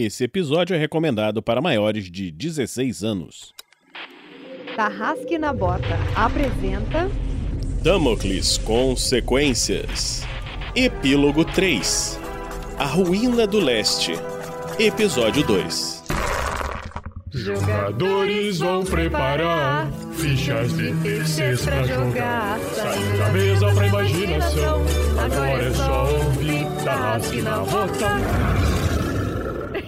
Esse episódio é recomendado para maiores de 16 anos. Tarrasque na Bota apresenta Damocles Consequências. Epílogo 3 A Ruína do Leste. Episódio 2 Jogadores vão preparar fichas de terceiros pra jogar. Saindo da mesa pra imaginação. Agora é só ouvir Tarrasque na Bota.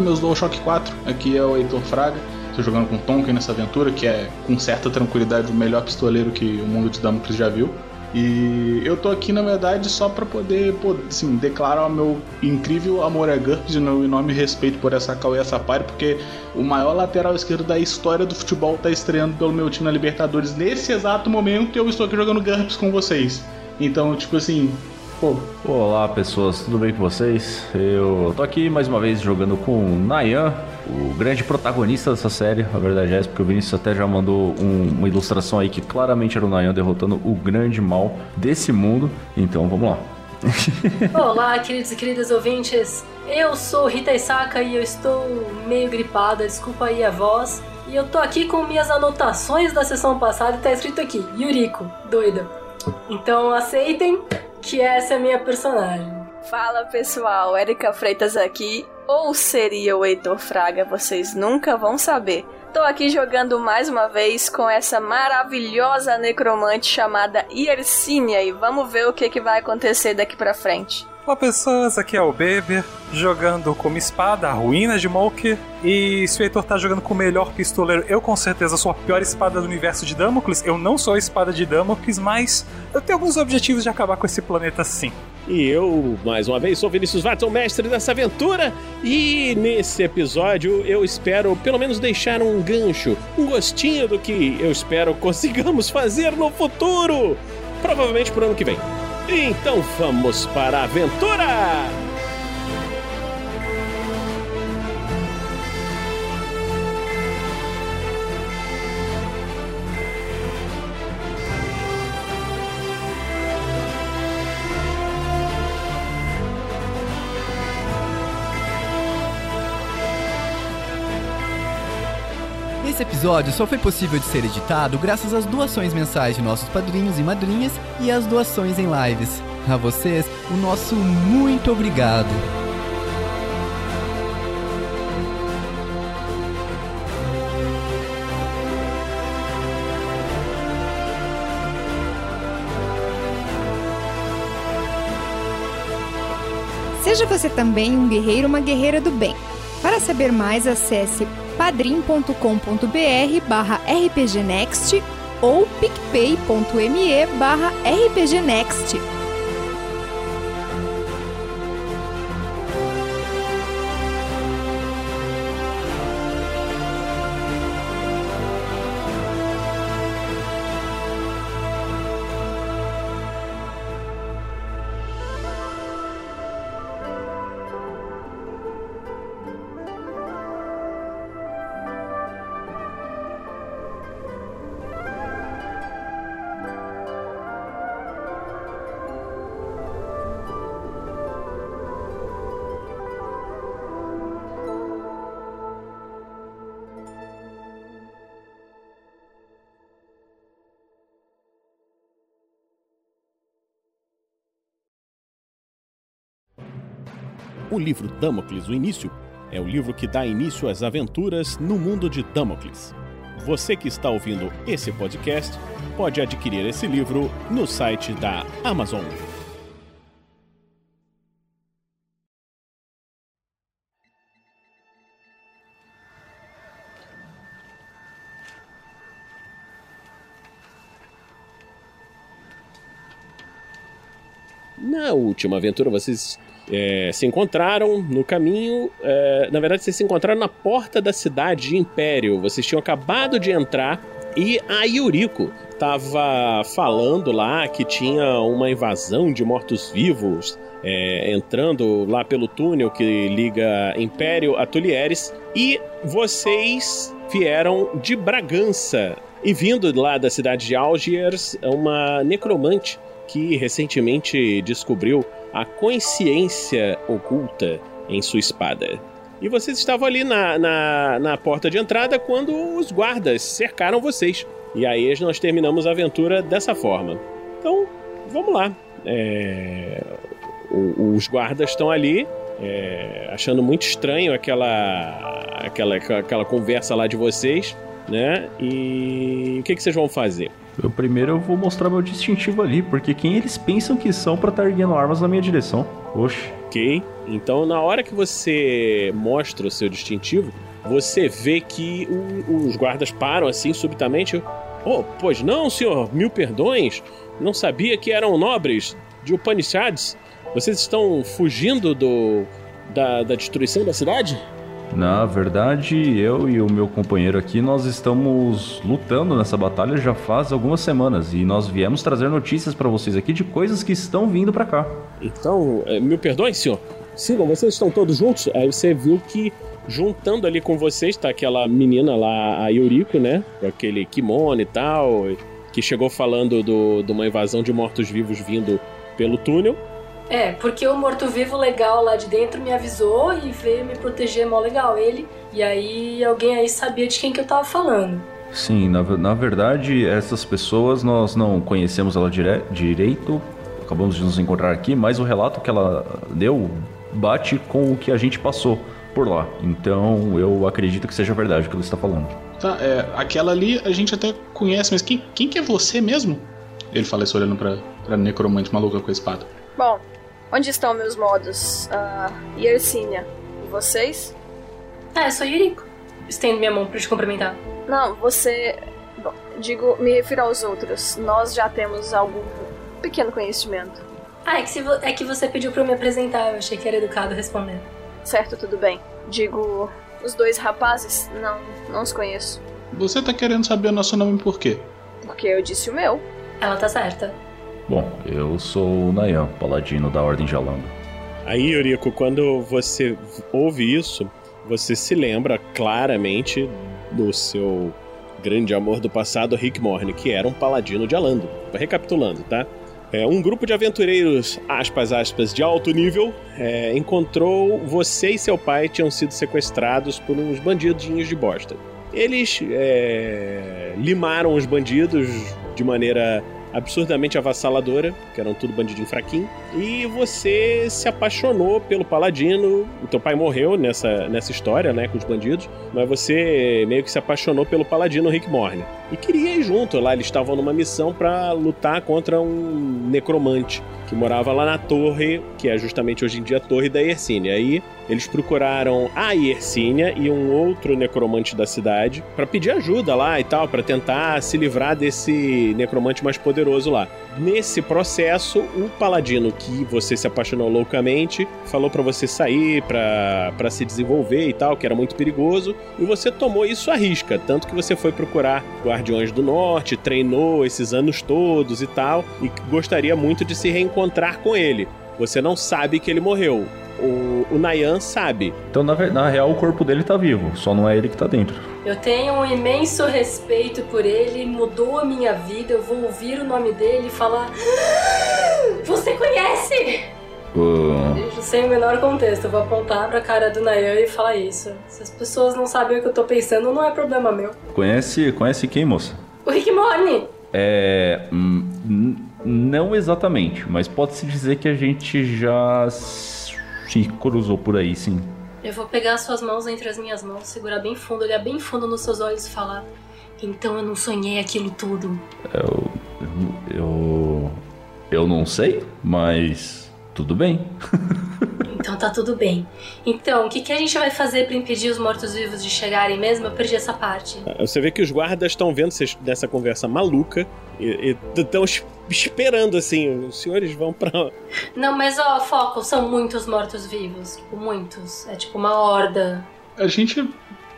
Meus DualShock 4. Aqui é o Heitor Fraga. Estou jogando com o Tonkin nessa aventura, que é com certa tranquilidade o melhor pistoleiro que o mundo de Damocles já viu. E eu tô aqui, na verdade, só para poder, assim, declarar o meu incrível amor a GURPS e meu enorme respeito por essa Cauê Safari, porque o maior lateral esquerdo da história do futebol tá estreando pelo meu time na Libertadores nesse exato momento e eu estou aqui jogando GURPS com vocês. Então, tipo assim, Olá pessoas, tudo bem com vocês? Eu tô aqui mais uma vez jogando com o Nayan, o grande protagonista dessa série. A verdade é essa, porque o Vinícius até já mandou um- uma ilustração aí que claramente era o Nayan derrotando o grande mal desse mundo. Então vamos lá. Olá, queridos e queridas ouvintes. Eu sou Rita Isaka e eu estou meio gripada, desculpa aí a voz. E eu tô aqui com minhas anotações da sessão passada e tá escrito aqui: Yuriko, doida. Então aceitem que essa é a minha personagem. Fala pessoal, Erika Freitas aqui, ou seria o Heitor Fraga, vocês nunca vão saber. Tô aqui jogando mais uma vez com essa maravilhosa necromante chamada Yersinia e vamos ver o que, que vai acontecer daqui pra frente. Olá pessoas, aqui é o Beber, jogando como espada a Ruína de Molker. E se o Heitor tá jogando com o melhor pistoleiro, eu com certeza sou a pior espada do universo de Damocles. Eu não sou a espada de Damocles, mas eu tenho alguns objetivos de acabar com esse planeta sim. E eu, mais uma vez, sou Vinícius Watson, mestre dessa aventura. E nesse episódio eu espero pelo menos deixar um gancho, um gostinho do que eu espero consigamos fazer no futuro. Provavelmente pro ano que vem. Então vamos para a aventura! Episódio só foi possível de ser editado graças às doações mensais de nossos padrinhos e madrinhas e às doações em lives. A vocês, o nosso muito obrigado. Seja você também um guerreiro ou uma guerreira do bem. Para saber mais, acesse padrim.com.br barra rpgnext ou picpay.me barra rpgnext. O livro Damocles, o início, é o livro que dá início às aventuras no mundo de Damocles. Você que está ouvindo esse podcast pode adquirir esse livro no site da Amazon. Na última aventura, vocês é, se encontraram no caminho. é, na verdade, vocês se encontraram na porta da cidade de Império. Vocês tinham acabado de entrar e a Yuriko estava falando lá que tinha uma invasão de mortos-vivos é, entrando lá pelo túnel que liga Império a Tulieres. E vocês vieram de Bragança. E vindo lá da cidade de Algiers, uma necromante que recentemente descobriu a consciência oculta em sua espada. E vocês estavam ali na, na, na porta de entrada quando os guardas cercaram vocês. E aí nós terminamos a aventura dessa forma. Então, vamos lá. É, os guardas estão ali, é, achando muito estranho aquela, aquela, aquela conversa lá de vocês, né? E o que, que vocês vão fazer? Eu primeiro eu vou mostrar meu distintivo ali, porque quem eles pensam que são pra estar erguendo armas na minha direção? Oxe. Ok? Então, na hora que você mostra o seu distintivo, você vê que o- os guardas param assim subitamente. Oh, pois não, senhor, mil perdões. Não sabia que eram nobres de Upanishads. Vocês estão fugindo do da, da destruição da cidade? Na verdade, eu e o meu companheiro aqui, nós estamos lutando nessa batalha já faz algumas semanas e nós viemos trazer notícias pra vocês aqui de coisas que estão vindo pra cá. Então, é, mil perdões, senhor. Sigam, vocês estão todos juntos? Aí você viu que juntando ali com vocês tá aquela menina lá, a Yuriko, né? Com aquele kimono e tal, que chegou falando do, de uma invasão de mortos-vivos vindo pelo túnel. É, porque o morto-vivo legal lá de dentro me avisou e veio me proteger mó legal ele. E aí alguém aí sabia de quem que eu tava falando. Sim, na, na verdade, essas pessoas nós não conhecemos ela dire- direito, acabamos de nos encontrar aqui, mas o relato que ela deu bate com o que a gente passou por lá. Então eu acredito que seja verdade o que ela está falando. Tá, é, aquela ali a gente até conhece, mas quem, quem que é você mesmo? Ele fala isso olhando pra, pra necromante maluca com a espada. Bom, onde estão meus modos? Ah, Yersinia. E vocês? Ah, eu sou Yuriko. Estendo minha mão pra te cumprimentar. Não, você. Bom, digo, me refiro aos outros. Nós já temos algum pequeno conhecimento. Ah, é que, se vo- é que você pediu pra eu me apresentar, eu achei que era educado responder. Certo, tudo bem. Digo, os dois rapazes? Não, não os conheço. Você tá querendo saber o nosso nome por quê? Porque eu disse o meu. Ela tá certa. Bom, eu sou o Nayan, paladino da Ordem de Alanda. Aí, Yuriko, quando você ouve isso, você se lembra claramente do seu grande amor do passado, Rick Morne, que era um paladino de Alando. Recapitulando, tá? É, um grupo de aventureiros, aspas, aspas, de alto nível, é, encontrou você e seu pai tinham sido sequestrados por uns bandidinhos de bosta. Eles é, limaram os bandidos de maneira absurdamente avassaladora, que eram tudo bandidinho fraquinho, e você se apaixonou pelo paladino. O teu pai morreu nessa, nessa história, né, com os bandidos, mas você meio que se apaixonou pelo paladino Rick Morne. E queria ir junto, lá eles estavam numa missão pra lutar contra um necromante que morava lá na torre, que é justamente hoje em dia a torre da Yersinia. Aí eles procuraram a Yersinia e um outro necromante da cidade pra pedir ajuda lá e tal, pra tentar se livrar desse necromante mais poderoso lá. Nesse processo, o paladino que você se apaixonou loucamente falou pra você sair pra se desenvolver e tal, que era muito perigoso, e você tomou isso à risca, tanto que você foi procurar Guardiões do Norte, treinou esses anos todos e tal, e gostaria muito de se reencontrar com ele. Você não sabe que ele morreu. O, o Nayan sabe. Então, na, na real, o corpo dele tá vivo, só não é ele que tá dentro. Eu tenho um imenso respeito por ele, mudou a minha vida. Eu vou ouvir o nome dele e falar: "Ah, Você conhece? Eu sem o menor contexto, eu vou apontar pra cara do Nayan e falar isso. Se as pessoas não sabem o que eu tô pensando, não é problema meu. conhece, conhece quem, moça? O Rick Morne! É. hum, não exatamente, mas pode-se dizer que a gente já se cruzou por aí, sim. Eu vou pegar as suas mãos entre as minhas mãos, segurar bem fundo, olhar bem fundo nos seus olhos e falar. Então eu não sonhei aquilo tudo. Eu. Eu. Eu não sei, mas. Tudo bem. Então tá tudo bem. Então, o que, que a gente vai fazer pra impedir os mortos-vivos de chegarem mesmo? Eu perdi essa parte. Você vê que os guardas estão vendo vocês dessa conversa maluca e estão esperando assim. Os senhores vão pra. Não, mas ó, foco, são muitos mortos-vivos. Tipo, muitos. É tipo uma horda. A gente.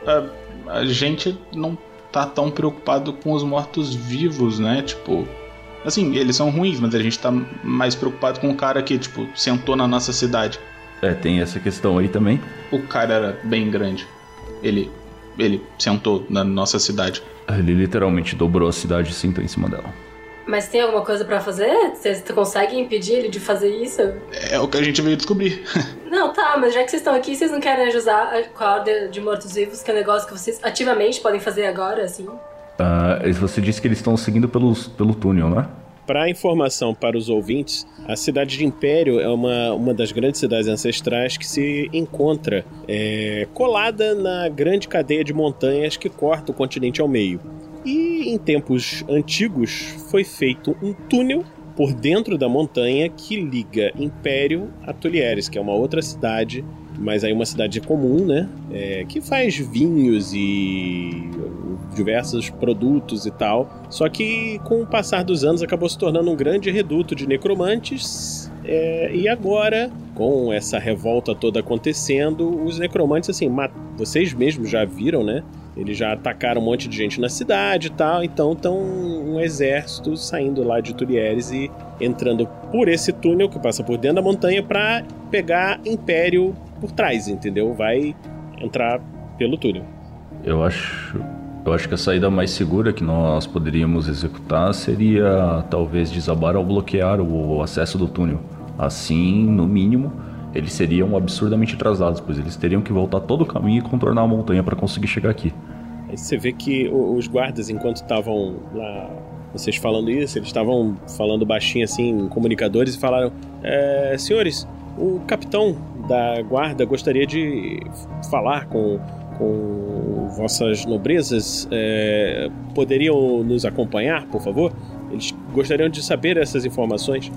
A, a gente não tá tão preocupado com os mortos-vivos, né? Tipo. Assim, eles são ruins, mas a gente tá mais preocupado com o cara que, tipo, sentou na nossa cidade. É, tem essa questão aí também. O cara era bem grande. Ele. Ele sentou na nossa cidade. Ele literalmente dobrou a cidade e sentou em cima dela. Mas tem alguma coisa pra fazer? Vocês conseguem impedir ele de fazer isso? É o que a gente veio descobrir. Não, tá, mas já que vocês estão aqui, vocês não querem ajudar com a ordem de mortos-vivos, que é um negócio que vocês ativamente podem fazer agora, assim? Uh, você disse que eles estão seguindo pelos, pelo túnel, né? Para informação para os ouvintes, a cidade de Império é uma, uma das grandes cidades ancestrais que se encontra é, colada na grande cadeia de montanhas que corta o continente ao meio. E em tempos antigos foi feito um túnel por dentro da montanha que liga Império a Tulieres, que é uma outra cidade mas aí uma cidade comum, né? É, que faz vinhos e diversos produtos e tal. Só que com o passar dos anos acabou se tornando um grande reduto de necromantes. É, e agora, com essa revolta toda acontecendo, os necromantes, assim, vocês mesmos já viram, né? Eles já atacaram um monte de gente na cidade e tal, então estão um exército saindo lá de Turieres e entrando por esse túnel que passa por dentro da montanha para pegar Império por trás, entendeu? Vai entrar pelo túnel. Eu acho, eu acho que a saída mais segura que nós poderíamos executar seria talvez desabar ou bloquear o acesso do túnel. Assim, no mínimo, eles seriam absurdamente atrasados, pois eles teriam que voltar todo o caminho e contornar a montanha para conseguir chegar aqui. Aí você vê que os guardas, enquanto estavam lá, vocês falando isso, eles estavam falando baixinho assim, em comunicadores, e falaram: é, Senhores, o capitão da guarda gostaria de falar com, com vossas nobrezas. É, poderiam nos acompanhar, por favor? Eles gostariam de saber essas informações.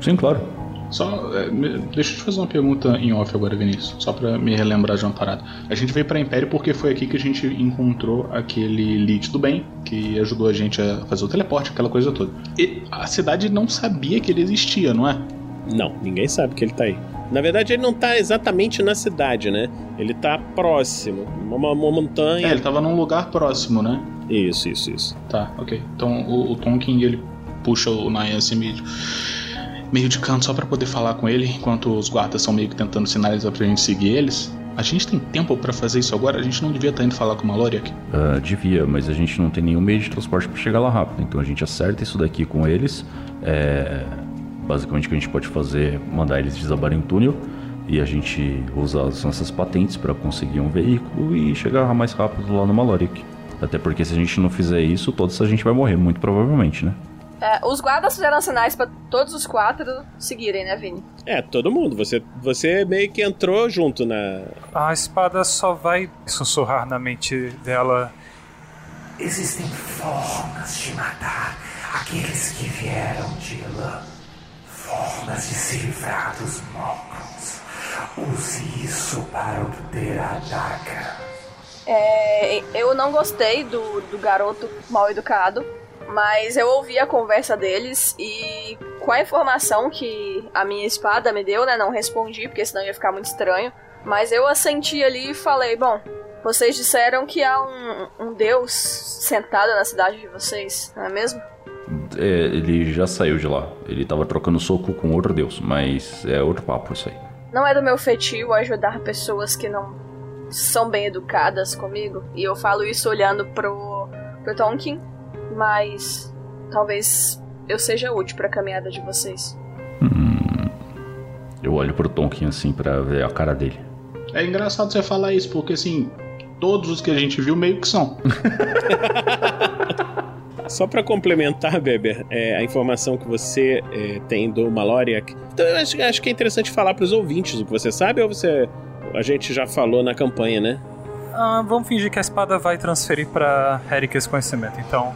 Sim, claro. Só, é, deixa eu te fazer uma pergunta em off agora, Vinícius, só para me relembrar de uma parada. A gente veio para Império porque foi aqui que a gente encontrou aquele Lich do Bem, que ajudou a gente a fazer o teleporte, aquela coisa toda. E a cidade não sabia que ele existia, não é? Não, ninguém sabe que ele tá aí. Na verdade, ele não tá exatamente na cidade, né? Ele tá próximo, uma, uma montanha. É, ele tava num lugar próximo, né? Isso, isso, isso. Tá, ok. Então o, o Tonkin, ele puxa o Nayan assim meio, meio de canto só para poder falar com ele, enquanto os guardas são meio que tentando sinalizar pra gente seguir eles. A gente tem tempo para fazer isso agora? A gente não devia estar tá indo falar com o Maloriak? Uh, devia, mas a gente não tem nenhum meio de transporte para chegar lá rápido. Então a gente acerta isso daqui com eles. É Basicamente o que a gente pode fazer é mandar eles desabarem o túnel e a gente usar as nossas patentes para conseguir um veículo e chegar mais rápido lá no Maloric. Até porque se a gente não fizer isso, todos a gente vai morrer, muito provavelmente, né? É, os guardas fizeram sinais para todos os quatro seguirem, né, Vini? É, todo mundo. Você, você meio que entrou junto na. A espada só vai sussurrar na mente dela. Existem formas de matar aqueles que vieram de lã formas de se livrar dos monstros. Use isso para obter a daga. É, eu não gostei do, do garoto mal educado, mas eu ouvi a conversa deles e com a informação que a minha espada me deu, né? Não respondi, porque senão ia ficar muito estranho. Mas eu assenti ali e falei, bom, vocês disseram que há um, um deus sentado na cidade de vocês, não é mesmo? é, ele já saiu de lá. Ele tava trocando soco com outro deus, mas é outro papo isso aí. Não é do meu feitio ajudar pessoas que não são bem educadas comigo. E eu falo isso olhando pro, pro Tonkin, mas talvez eu seja útil para a caminhada de vocês. Hum, eu olho pro Tonkin assim para ver a cara dele. É engraçado você falar isso, porque assim, todos os que a gente viu meio que são. Só para complementar, Beber, é, a informação que você é, tem do Maloriak. Então eu acho, acho que é interessante falar para os ouvintes o que você sabe ou você. A gente já falou na campanha, né? Ah, vamos fingir que a espada vai transferir pra Eric esse conhecimento, então.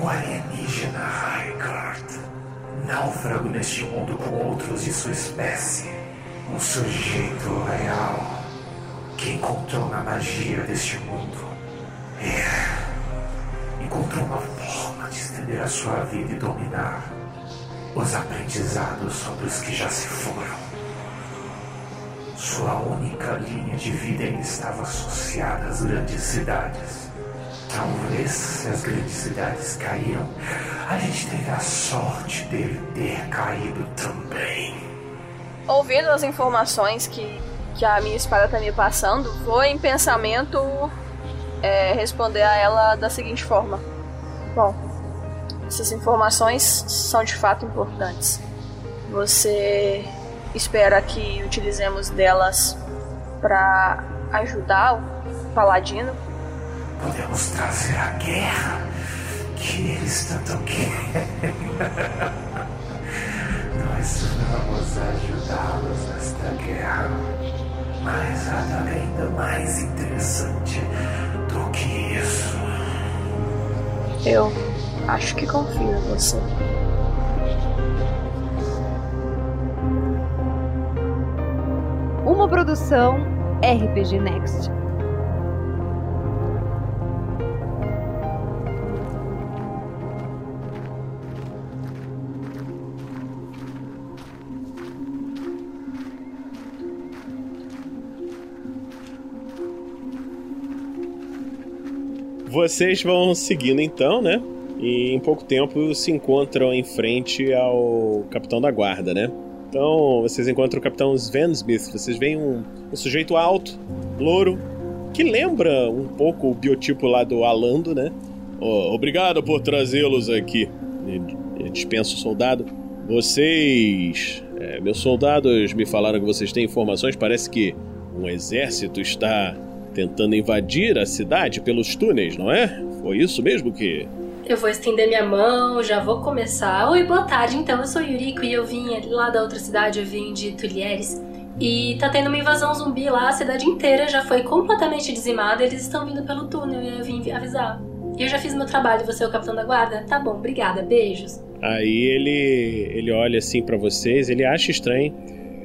O alienígena Raikard, náufrago neste mundo com outros de sua espécie. Um sujeito real que encontrou na magia deste mundo. É. Encontrou uma forma de estender a sua vida e dominar os aprendizados sobre os que já se foram. Sua única linha de vida estava associada às grandes cidades. Talvez as grandes cidades caíram, a gente teve a sorte dele ter caído também. Ouvindo as informações que, que a minha espada está me passando, vou em pensamento é, responder a ela da seguinte forma: Bom, essas informações são de fato importantes. Você espera que utilizemos delas para ajudar o Paladino? Podemos trazer a guerra que eles tanto querem. Nós vamos ajudá-los nesta guerra. Mas há ainda mais interessante do que isso. Eu acho que confio em você. Uma produção RPG Next. Vocês vão seguindo então, né? E em pouco tempo se encontram em frente ao capitão da guarda, né? Então vocês encontram o capitão Sven Smith. Vocês veem um, um sujeito alto, louro, que lembra um pouco o biotipo lá do Alando, né? Oh, obrigado por trazê-los aqui. Dispensa o soldado. Vocês. É, meus soldados me falaram que vocês têm informações. Parece que um exército está tentando invadir a cidade pelos túneis, não é? Foi isso mesmo que. Eu vou estender minha mão, já vou começar. Oi, boa tarde. Então, eu sou Yuriko e eu vim lá da outra cidade, eu vim de Tulieres. E tá tendo uma invasão zumbi lá, a cidade inteira já foi completamente dizimada, eles estão vindo pelo túnel e eu vim avisar. E eu já fiz meu trabalho, você é o capitão da guarda? Tá bom, obrigada, beijos. Aí ele ele olha assim para vocês, ele acha estranho,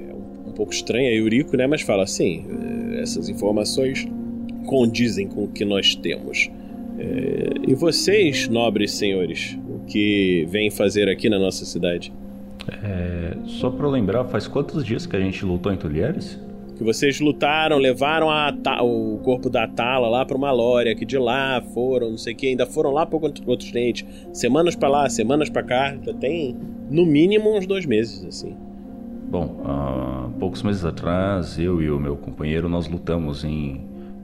é um pouco estranho a Yuriko, né? Mas fala assim: essas informações condizem com o que nós temos. É, e vocês, nobres senhores, o que vêm fazer aqui na nossa cidade? É, só para lembrar, faz quantos dias que a gente lutou em Tulieres? Que vocês lutaram, levaram o corpo da Tala lá para uma lória, que de lá foram, não sei o que, ainda foram lá para outro continente. Semanas para lá, semanas para cá, já tem no mínimo uns dois meses, assim. Bom, há poucos meses atrás, eu e o meu companheiro, nós lutamos em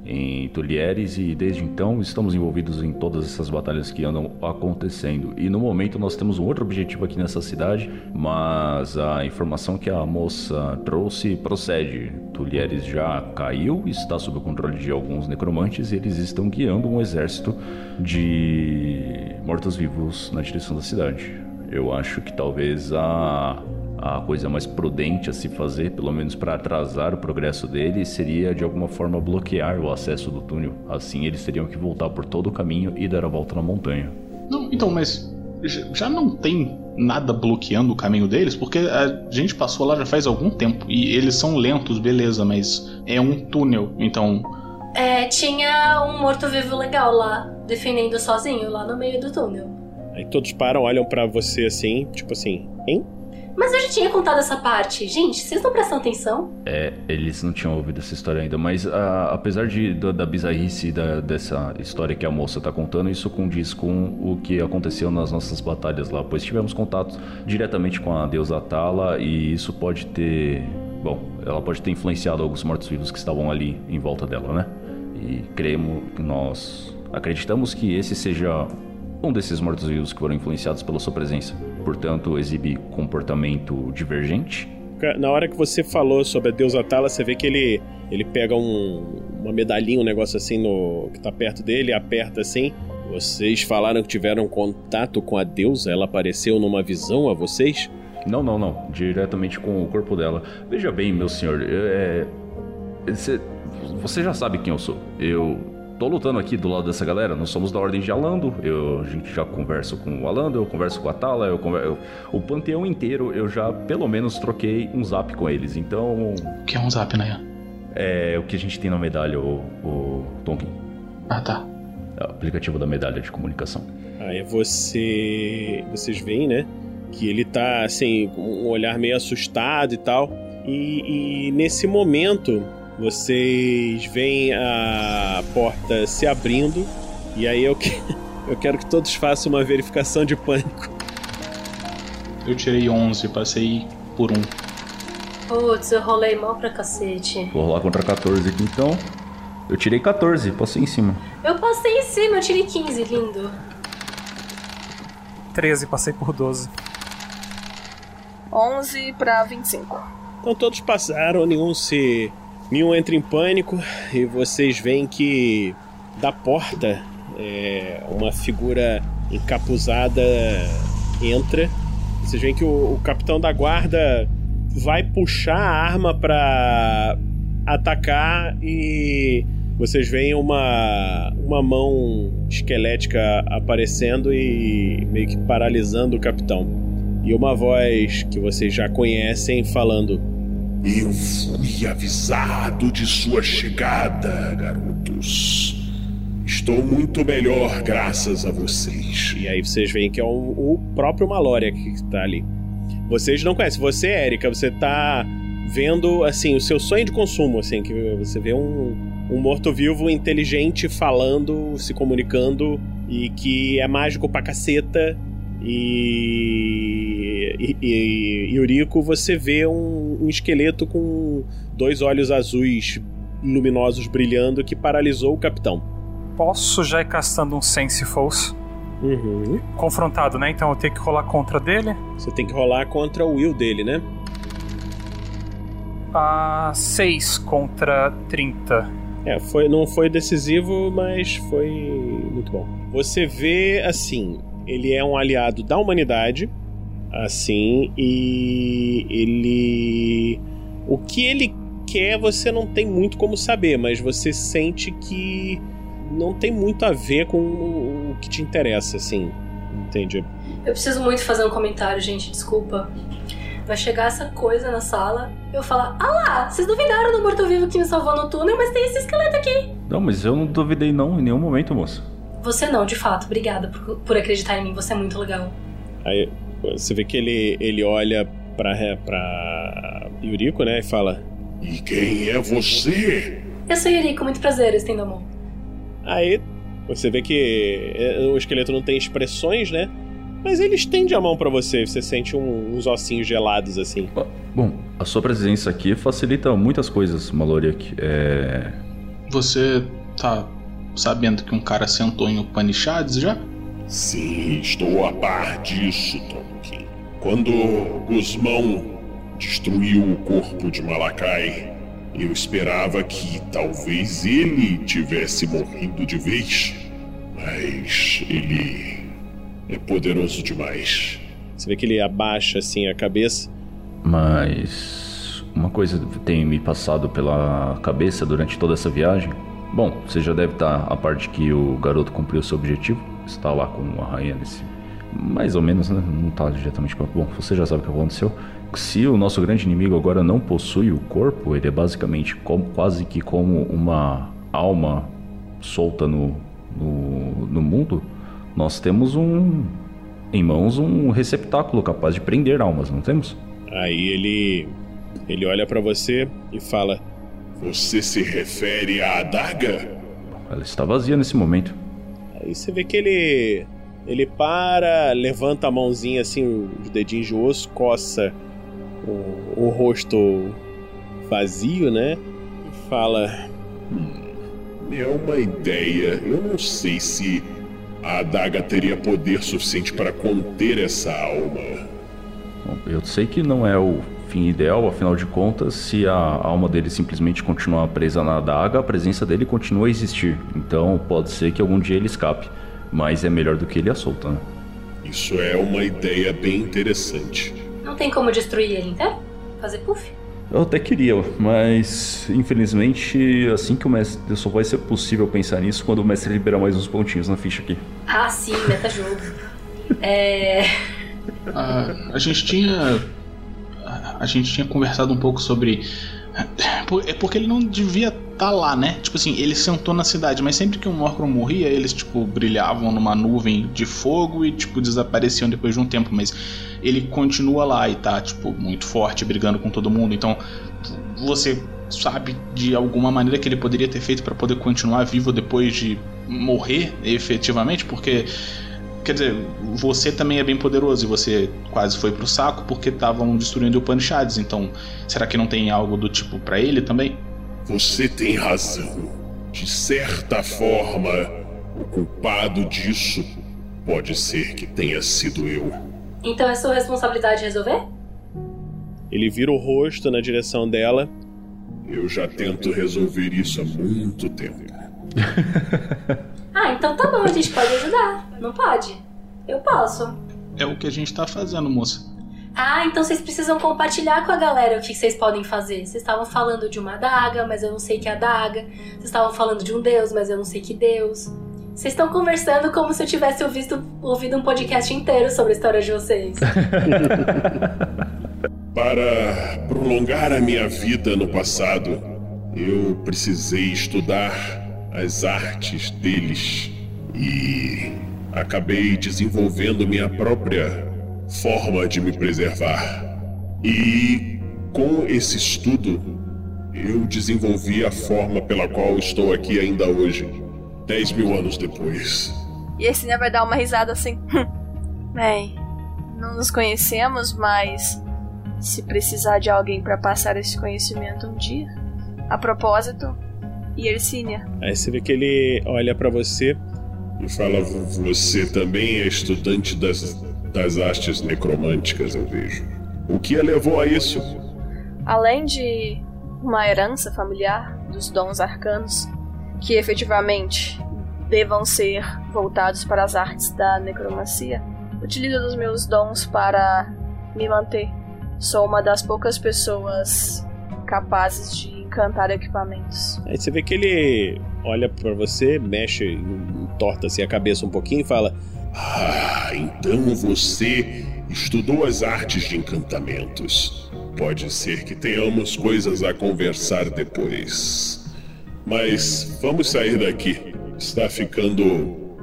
em Tulieres e desde então estamos envolvidos em todas essas batalhas que andam acontecendo. E no momento nós temos um outro objetivo aqui nessa cidade, mas a informação que a moça trouxe procede. Tulieres já caiu, está sob o controle de alguns necromantes e eles estão guiando um exército de mortos-vivos na direção da cidade. Eu acho que talvez a a coisa mais prudente a se fazer, pelo menos para atrasar o progresso dele, seria de alguma forma bloquear o acesso do túnel. Assim eles teriam que voltar por todo o caminho e dar a volta na montanha. Não, então, mas já não tem nada bloqueando o caminho deles, porque a gente passou lá já faz algum tempo e eles são lentos, beleza, mas é um túnel, então. É, tinha um morto-vivo legal lá, defendendo sozinho, lá no meio do túnel. Aí todos param, olham para você assim, tipo assim, hein? Mas eu já tinha contado essa parte. Gente, vocês estão prestando atenção? É, eles não tinham ouvido essa história ainda, mas uh, apesar de, da, da bizarrice da, dessa história que a moça está contando, isso condiz com o que aconteceu nas nossas batalhas lá, pois tivemos contato diretamente com a deusa Tala e isso pode ter. Bom, ela pode ter influenciado alguns mortos-vivos que estavam ali em volta dela, né? E cremos, nós acreditamos que esse seja um desses mortos-vivos que foram influenciados pela sua presença. Portanto, exibe comportamento divergente. Na hora que você falou sobre a deusa Tala, você vê que ele, ele pega um, uma medalhinha, um negócio assim no que tá perto dele, aperta assim, Vocês falaram que tiveram contato com a deusa? Ela apareceu numa visão a vocês? Não, não, não. Diretamente com o corpo dela. Veja bem, meu senhor, é. Você, você já sabe quem eu sou. Eu tô lutando aqui do lado dessa galera. Nós somos da Ordem de Alando. Eu, a gente já converso com o Alando, eu converso com a Tala, eu converso, o panteão inteiro eu já pelo menos troquei um zap com eles. Então. O que é um zap, né? É o que a gente tem na medalha, o, o Tonkin. Ah, tá. É o aplicativo da medalha de comunicação. Aí você. Vocês veem, né? Que ele tá assim, com um olhar meio assustado e tal. E, e nesse momento, vocês veem a porta se abrindo. E aí eu, que... eu quero que todos façam uma verificação de pânico. Eu tirei 11, passei por um. Putz, eu rolei mal pra cacete. Vou rolar contra 14 aqui então. Eu tirei 14, passei em cima. Eu passei em cima, eu tirei 15, lindo. 13, passei por 12. 11 pra 25. Então todos passaram, nenhum se. Nenhum entra em pânico e vocês veem que da porta é, uma figura encapuzada entra. Vocês veem que o, o capitão da guarda vai puxar a arma para atacar e vocês veem uma, uma mão esquelética aparecendo e meio que paralisando o capitão. E uma voz que vocês já conhecem falando: Eu fui avisado de sua chegada, garotos. Estou muito melhor graças a vocês. E aí vocês veem que é o, o próprio Malória que tá ali. Vocês não conhecem. Você, Erika, você tá vendo, assim, o seu sonho de consumo, assim, que você vê um, um morto-vivo inteligente falando, se comunicando e que é mágico pra caceta. E, e, e Yuriko, você vê um, um esqueleto com dois olhos azuis luminosos brilhando que paralisou o capitão. Posso já ir castando um Sense False? Uhum. Confrontado, né? Então eu tenho que rolar contra dele. Você tem que rolar contra o will dele, né? A 6 contra 30. É, foi, não foi decisivo, mas foi muito bom. Você vê, assim, ele é um aliado da humanidade, assim, e ele. O que ele quer você não tem muito como saber, mas você sente que não tem muito a ver com o que te interessa, assim. Entende? Eu preciso muito fazer um comentário, gente, desculpa. Vai chegar essa coisa na sala, eu falar: Ah lá, vocês duvidaram do morto-vivo que me salvou no túnel, mas tem esse esqueleto aqui. Não, mas eu não duvidei não em nenhum momento, moça. Você não, de fato, obrigada por, por acreditar em mim, você é muito legal. Aí você vê que ele, ele olha pra, pra Yuriko, né, e fala: E quem é você? Eu sou Yuriko, muito prazer, estendo a mão. Aí você vê que é, o esqueleto não tem expressões, né? Mas ele estende a mão pra você, você sente um- uns ossinhos gelados assim. Bom, a sua presença aqui facilita muitas coisas, Maloriak. É... Você tá sabendo que um cara sentou em Upanishads já? Sim, estou a par disso, Tonkin. Quando Guzmão destruiu o corpo de Malakai, eu esperava que talvez ele tivesse morrido de vez. Mas ele é poderoso demais. Você vê que ele abaixa assim a cabeça. Mas uma coisa tem me passado pela cabeça durante toda essa viagem. Bom, você já deve estar a parte que o garoto cumpriu seu objetivo. Está lá com a rainha nesse. Mais ou menos, né? Não está diretamente com. Bom, você já sabe o que aconteceu. Se o nosso grande inimigo agora não possui o corpo, ele é basicamente como- quase que como uma alma solta no, no, no mundo. Nós temos um. Em mãos um receptáculo capaz de prender almas, não temos? Aí ele ele olha pra você e fala: Você se refere à adaga? Ela está vazia nesse momento. Aí você vê que ele ele para, levanta a mãozinha assim, os dedinhos de osso, coça o, o rosto vazio, né? E fala: É uma ideia. Eu não sei se a adaga teria poder suficiente para conter essa alma. Bom, Eu sei que não é o fim ideal, afinal de contas, se a alma dele simplesmente continuar presa na adaga, a presença dele continua a existir. Então pode ser que algum dia ele escape. Mas é melhor do que ele à solta, né? Isso é uma ideia bem interessante. Não tem como destruir ele inteiro? Fazer puff? Eu até queria, mas infelizmente assim que o mestre. Só vai ser possível pensar nisso quando o mestre liberar mais uns pontinhos na ficha aqui. Ah, sim, meta-jogo. é. Ah, a gente tinha. A- gente tinha conversado um pouco sobre. É porque ele não devia estar lá, né? Tipo assim, ele sentou na cidade, mas sempre que um Morcron morria, eles, tipo, brilhavam numa nuvem de fogo e, tipo, desapareciam depois de um tempo. Mas ele continua lá e tá, tipo, muito forte, brigando com todo mundo. Então, você sabe de alguma maneira que ele poderia ter feito para poder continuar vivo depois de morrer efetivamente? Porque. Quer dizer, você também é bem poderoso e você quase foi pro saco porque estavam destruindo o Upanishads. Então, será que não tem algo do tipo pra ele também? Você tem razão. De certa forma, o culpado disso pode ser que tenha sido eu. Então é sua responsabilidade resolver? Ele vira o rosto na direção dela. Eu já tento resolver isso há muito tempo. Ah, então tá bom, a gente pode ajudar. Não pode? Eu posso. É o que a gente tá fazendo, moça. Ah, então vocês precisam compartilhar com a galera o que vocês podem fazer. Vocês estavam falando de uma adaga, mas eu não sei que adaga. Vocês estavam falando de um deus, mas eu não sei que deus. Vocês estão conversando como se eu tivesse ouvido, ouvido um podcast inteiro sobre a história de vocês. Para prolongar a minha vida no passado, eu precisei estudar as artes deles e acabei desenvolvendo minha própria forma de me preservar. E com esse estudo, eu desenvolvi a forma pela qual estou aqui ainda hoje, 10 mil anos depois. E esse né, vai dar uma risada assim. Bem, não nos conhecemos, mas se precisar de alguém para passar esse conhecimento um dia. A propósito, e Ercínia. Aí você vê que ele olha pra você. E fala, você também é estudante das, das artes necromânticas, eu vejo. O que a levou a isso? Além de uma herança familiar dos dons arcanos, que efetivamente devam ser voltados para as artes da necromancia, utilizo dos meus dons para me manter. Sou uma das poucas pessoas capazes de encantar equipamentos. Aí você vê que ele olha pra você, mexe, entorta assim a cabeça um pouquinho e fala: Ah, então você estudou as artes de encantamentos. Pode ser que tenhamos coisas a conversar depois. Mas vamos sair daqui. Está ficando.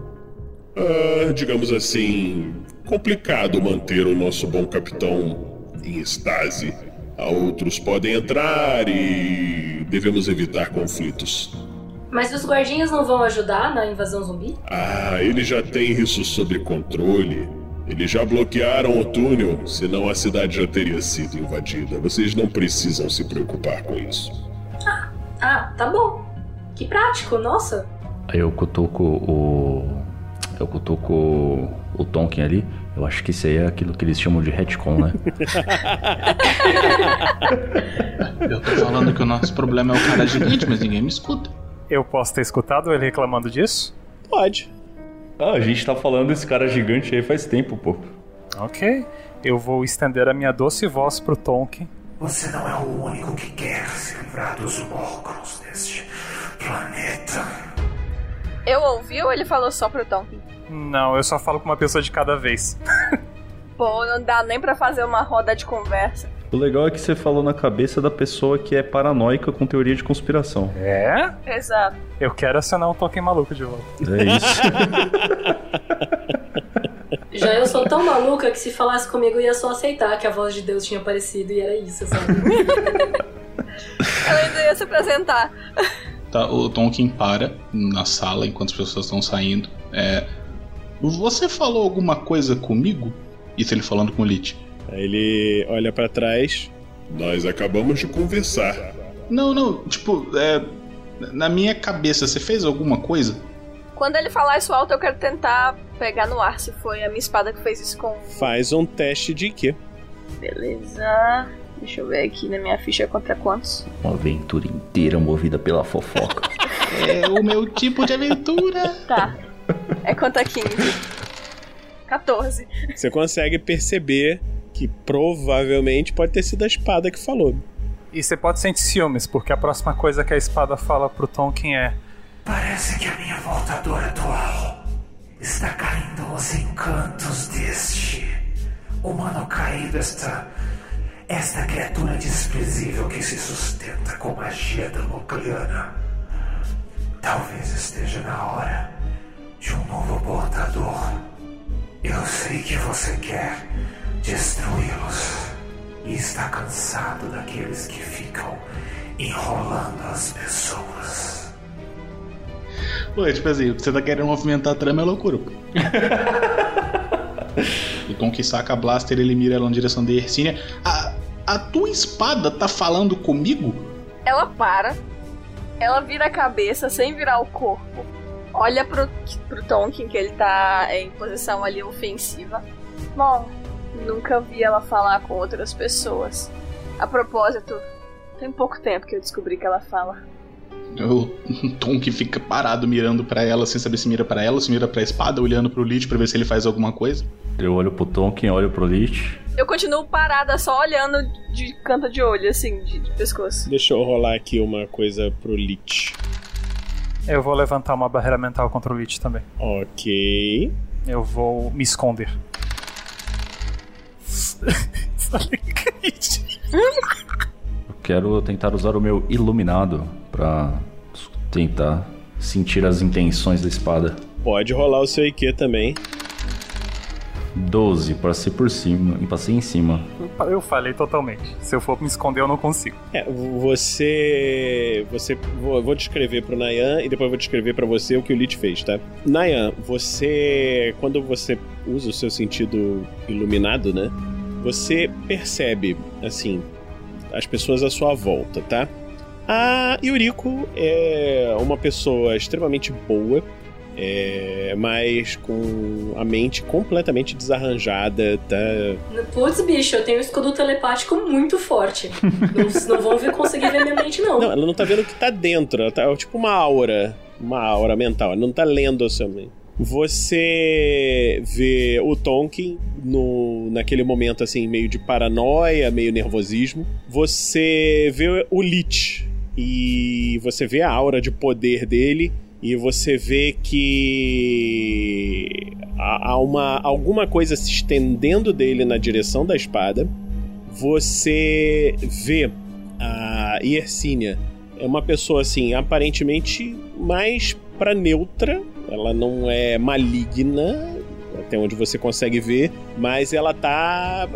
ah, digamos assim. complicado manter o nosso bom capitão em estase. Outros podem entrar e devemos evitar conflitos. Mas os guardinhas não vão ajudar na invasão zumbi? Ah, eles já têm isso sob controle. Eles já bloquearam o túnel, senão a cidade já teria sido invadida. Vocês não precisam se preocupar com isso. Ah, tá bom. Que prático, nossa. Aí eu cutuco o. Eu cutuco o Tonkin ali. Eu acho que isso aí é aquilo que eles chamam de retcon, né? Eu tô falando que o nosso problema é o cara gigante, mas ninguém me escuta. Eu posso ter escutado ele reclamando disso? Pode. Ah, a gente tá falando desse cara gigante aí faz tempo, pô. Ok. Eu vou estender a minha doce voz pro Tonkin. Você não é o único que quer se livrar dos Morcrons deste planeta. Eu ouvi ou ele falou só pro Tonkin? Não, eu só falo com uma pessoa de cada vez. Pô, não dá nem pra fazer uma roda de conversa. O legal é que você falou na cabeça da pessoa que é paranoica com teoria de conspiração. É? Exato. Eu quero acionar um Tonkin maluco de volta. É isso. Já eu sou tão maluca que se falasse comigo eu ia só aceitar que a voz de Deus tinha aparecido e era isso, sabe? Eu ainda ia se apresentar. Tá, o Tonkin para na sala enquanto as pessoas estão saindo. É. Você falou alguma coisa comigo? Isso ele falando com o Lich. Aí ele olha pra trás. Nós acabamos de conversar. Não, não, tipo, é. Na minha cabeça, você fez alguma coisa? Quando ele falar isso alto, eu quero tentar pegar no ar, se foi a minha espada que fez isso com. Faz um teste de quê? Beleza. Deixa eu ver aqui na minha ficha contra quantos. Uma aventura inteira movida pela fofoca. É o meu tipo de aventura. Tá. É conta 15. 14. Você consegue perceber que provavelmente pode ter sido a espada que falou. E você pode sentir ciúmes, porque a próxima coisa que a espada fala pro Tonkin é: Parece que a minha voltadora atual está caindo aos encantos deste humano caído, esta, esta criatura desprezível que se sustenta com magia damocliana. Talvez esteja na hora de um novo portador. Eu sei que você quer destruí-los e está cansado daqueles que ficam enrolando as pessoas. Pô, é tipo assim, você tá querendo movimentar a trama é loucura. pô. o Tom que saca a blaster, ele mira ela na direção de Ercínia. A, a tua espada tá falando comigo? Ela para, ela vira a cabeça sem virar o corpo, olha pro, pro Tonkin, que ele tá em posição ali ofensiva. Bom, nunca vi ela falar com outras pessoas. A propósito, tem pouco tempo que eu descobri que ela fala. O que fica parado mirando pra ela, sem saber se mira pra ela, se mira pra espada, olhando pro Lich pra ver se ele faz alguma coisa. Eu olho pro Tonkin, olho pro Lich. Eu continuo parada, só olhando de canto de olho, assim, de, de pescoço. Deixa eu rolar aqui uma coisa pro Lich. Eu vou levantar uma barreira mental contra o Lich também. Ok. Eu vou me esconder. Eu quero tentar usar o meu iluminado pra tentar sentir as intenções da espada. Pode rolar o seu IQ também. 12 pra ser por cima e pra ser em cima. Eu falei totalmente. Se eu for me esconder, eu não consigo. É, você. Você. Vou, vou descrever pro Nayan e depois eu vou descrever pra você o que o Lich fez, tá? Nayan, você. Quando você usa o seu sentido iluminado, né? Você percebe, assim, as pessoas à sua volta, tá? A Yuriko é uma pessoa extremamente boa, é, mas com a mente completamente desarranjada, tá? Putz, bicho, eu tenho um escudo telepático muito forte. não, não vão ver, conseguir ver minha mente, não. Não, ela não tá vendo o que tá dentro, ela tá é tipo uma aura, uma aura mental, ela não tá lendo a sua mente. Você vê o Tonkin no, naquele momento assim, meio de paranoia, meio nervosismo. Você vê o Lich e você vê a aura de poder dele e você vê que há uma, alguma coisa se estendendo dele na direção da espada. Você vê a Yersinia. É uma pessoa assim, aparentemente mais pra neutra. Ela não é maligna, até onde você consegue ver, mas ela tá.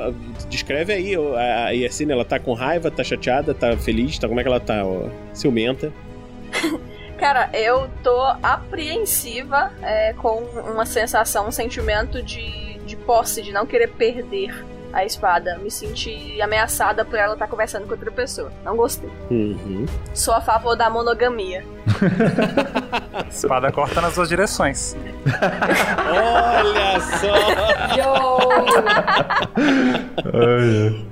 Descreve aí, a Yersinia, ela tá com raiva, tá chateada, tá feliz, tá como é que ela tá? Ciumenta. Cara, eu tô apreensiva é, com uma sensação, um sentimento de, de posse, de não querer perder a espada. Me senti ameaçada por ela estar conversando com outra pessoa. Não gostei. Uhum. Sou a favor da monogamia. Espada corta nas duas direções. Olha só!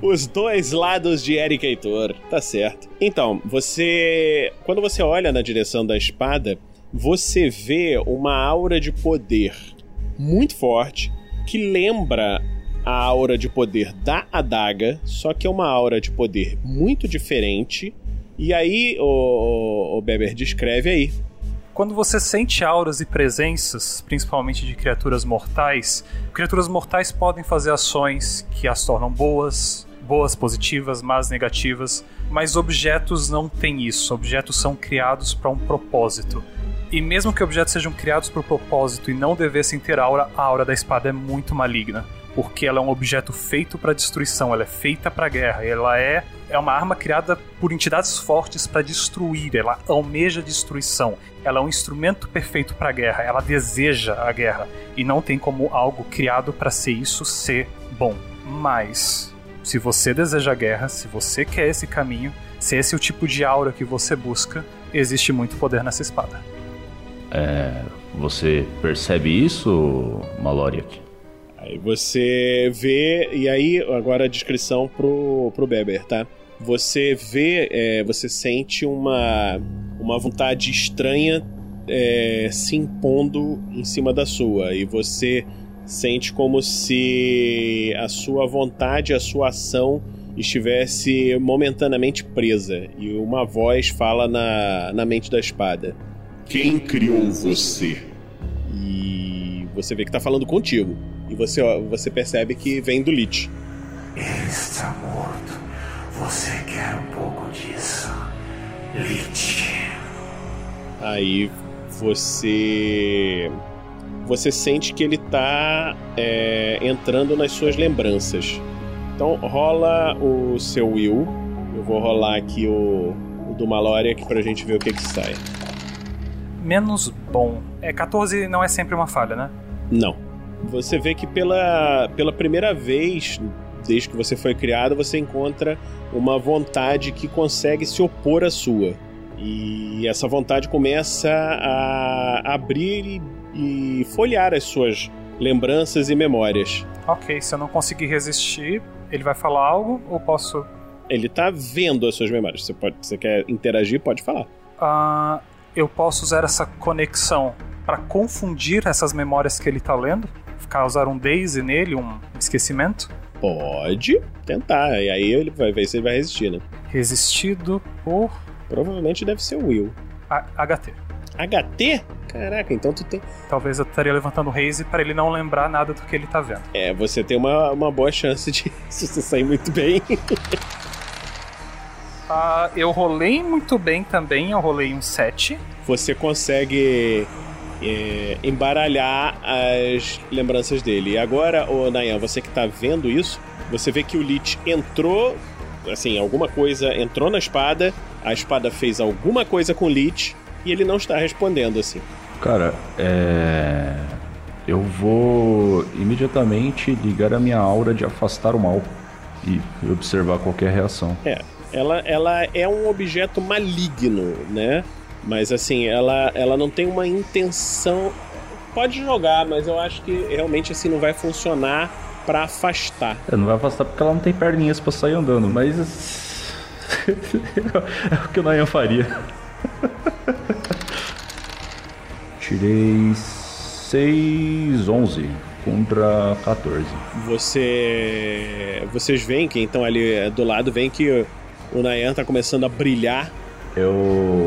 Os dois lados de Eric Heitor. Tá certo. Então, você. Quando você olha na direção da espada, você vê uma aura de poder muito forte que lembra a aura de poder da adaga, só que é uma aura de poder muito diferente. E aí, o, o Beber descreve aí. Quando você sente auras e presenças, principalmente de criaturas mortais, criaturas mortais podem fazer ações que as tornam boas, boas positivas, más negativas, mas objetos não têm isso. Objetos são criados para um propósito. E mesmo que objetos sejam criados por propósito e não devessem ter aura, a aura da espada é muito maligna porque ela é um objeto feito para destruição, ela é feita para guerra, ela é é uma arma criada por entidades fortes para destruir, ela almeja destruição. Ela é um instrumento perfeito para guerra, ela deseja a guerra e não tem como algo criado para ser isso ser bom. Mas se você deseja guerra, se você quer esse caminho, se esse é o tipo de aura que você busca, existe muito poder nessa espada. É, você percebe isso, Maloriak? Aí você vê, e aí agora a descrição pro, pro Beber, tá? Você vê, é, você sente uma, uma vontade estranha é, se impondo em cima da sua e você sente como se a sua vontade, a sua ação estivesse momentaneamente presa e uma voz fala na, na mente da espada. Quem criou você? E você vê que tá falando contigo. E você, ó, você percebe que vem do Lich. Ele está morto. Você quer um pouco disso? Lich. Aí você. Você sente que ele tá é, entrando nas suas lembranças. Então rola o seu Will. Eu vou rolar aqui o, o do Mallory aqui pra gente ver o que que sai. Menos bom. É, 14 não é sempre uma falha, né? Não. Você vê que pela, pela primeira vez, desde que você foi criado, você encontra uma vontade que consegue se opor à sua. E essa vontade começa a abrir e, e folhear as suas lembranças e memórias. Ok, se eu não conseguir resistir, ele vai falar algo ou posso. Ele tá vendo as suas memórias. Você, pode, você quer interagir, pode falar. Ah, eu posso usar essa conexão para confundir essas memórias que ele tá lendo? Causar um daze nele, um esquecimento? Pode tentar. E aí ele vai ver se ele vai resistir, né? Resistido por. Provavelmente deve ser o Will. A HT. HT? Caraca, então tu tem. Talvez eu estaria levantando o raise para ele não lembrar nada do que ele tá vendo. É, você tem uma, uma boa chance de se você sair muito bem. Ah, eu rolei muito bem também, eu rolei um 7. Você consegue é, embaralhar as lembranças dele. E agora, ô Nayan, você que tá vendo isso, você vê que o Lich entrou, assim, alguma coisa entrou na espada, a espada fez alguma coisa com o Lich e ele não está respondendo, assim. Cara, é. Eu vou imediatamente ligar a minha aura de afastar o mal e observar qualquer reação. É, ela, ela é um objeto maligno, né? Mas assim, ela, ela não tem uma intenção. Pode jogar, mas eu acho que realmente assim não vai funcionar para afastar. É, não vai afastar porque ela não tem perninhas para sair andando, mas. é o que o Nayan faria. Tirei 6, 11 contra 14. Você. Vocês veem que então ali do lado vem que o Nayan tá começando a brilhar. Eu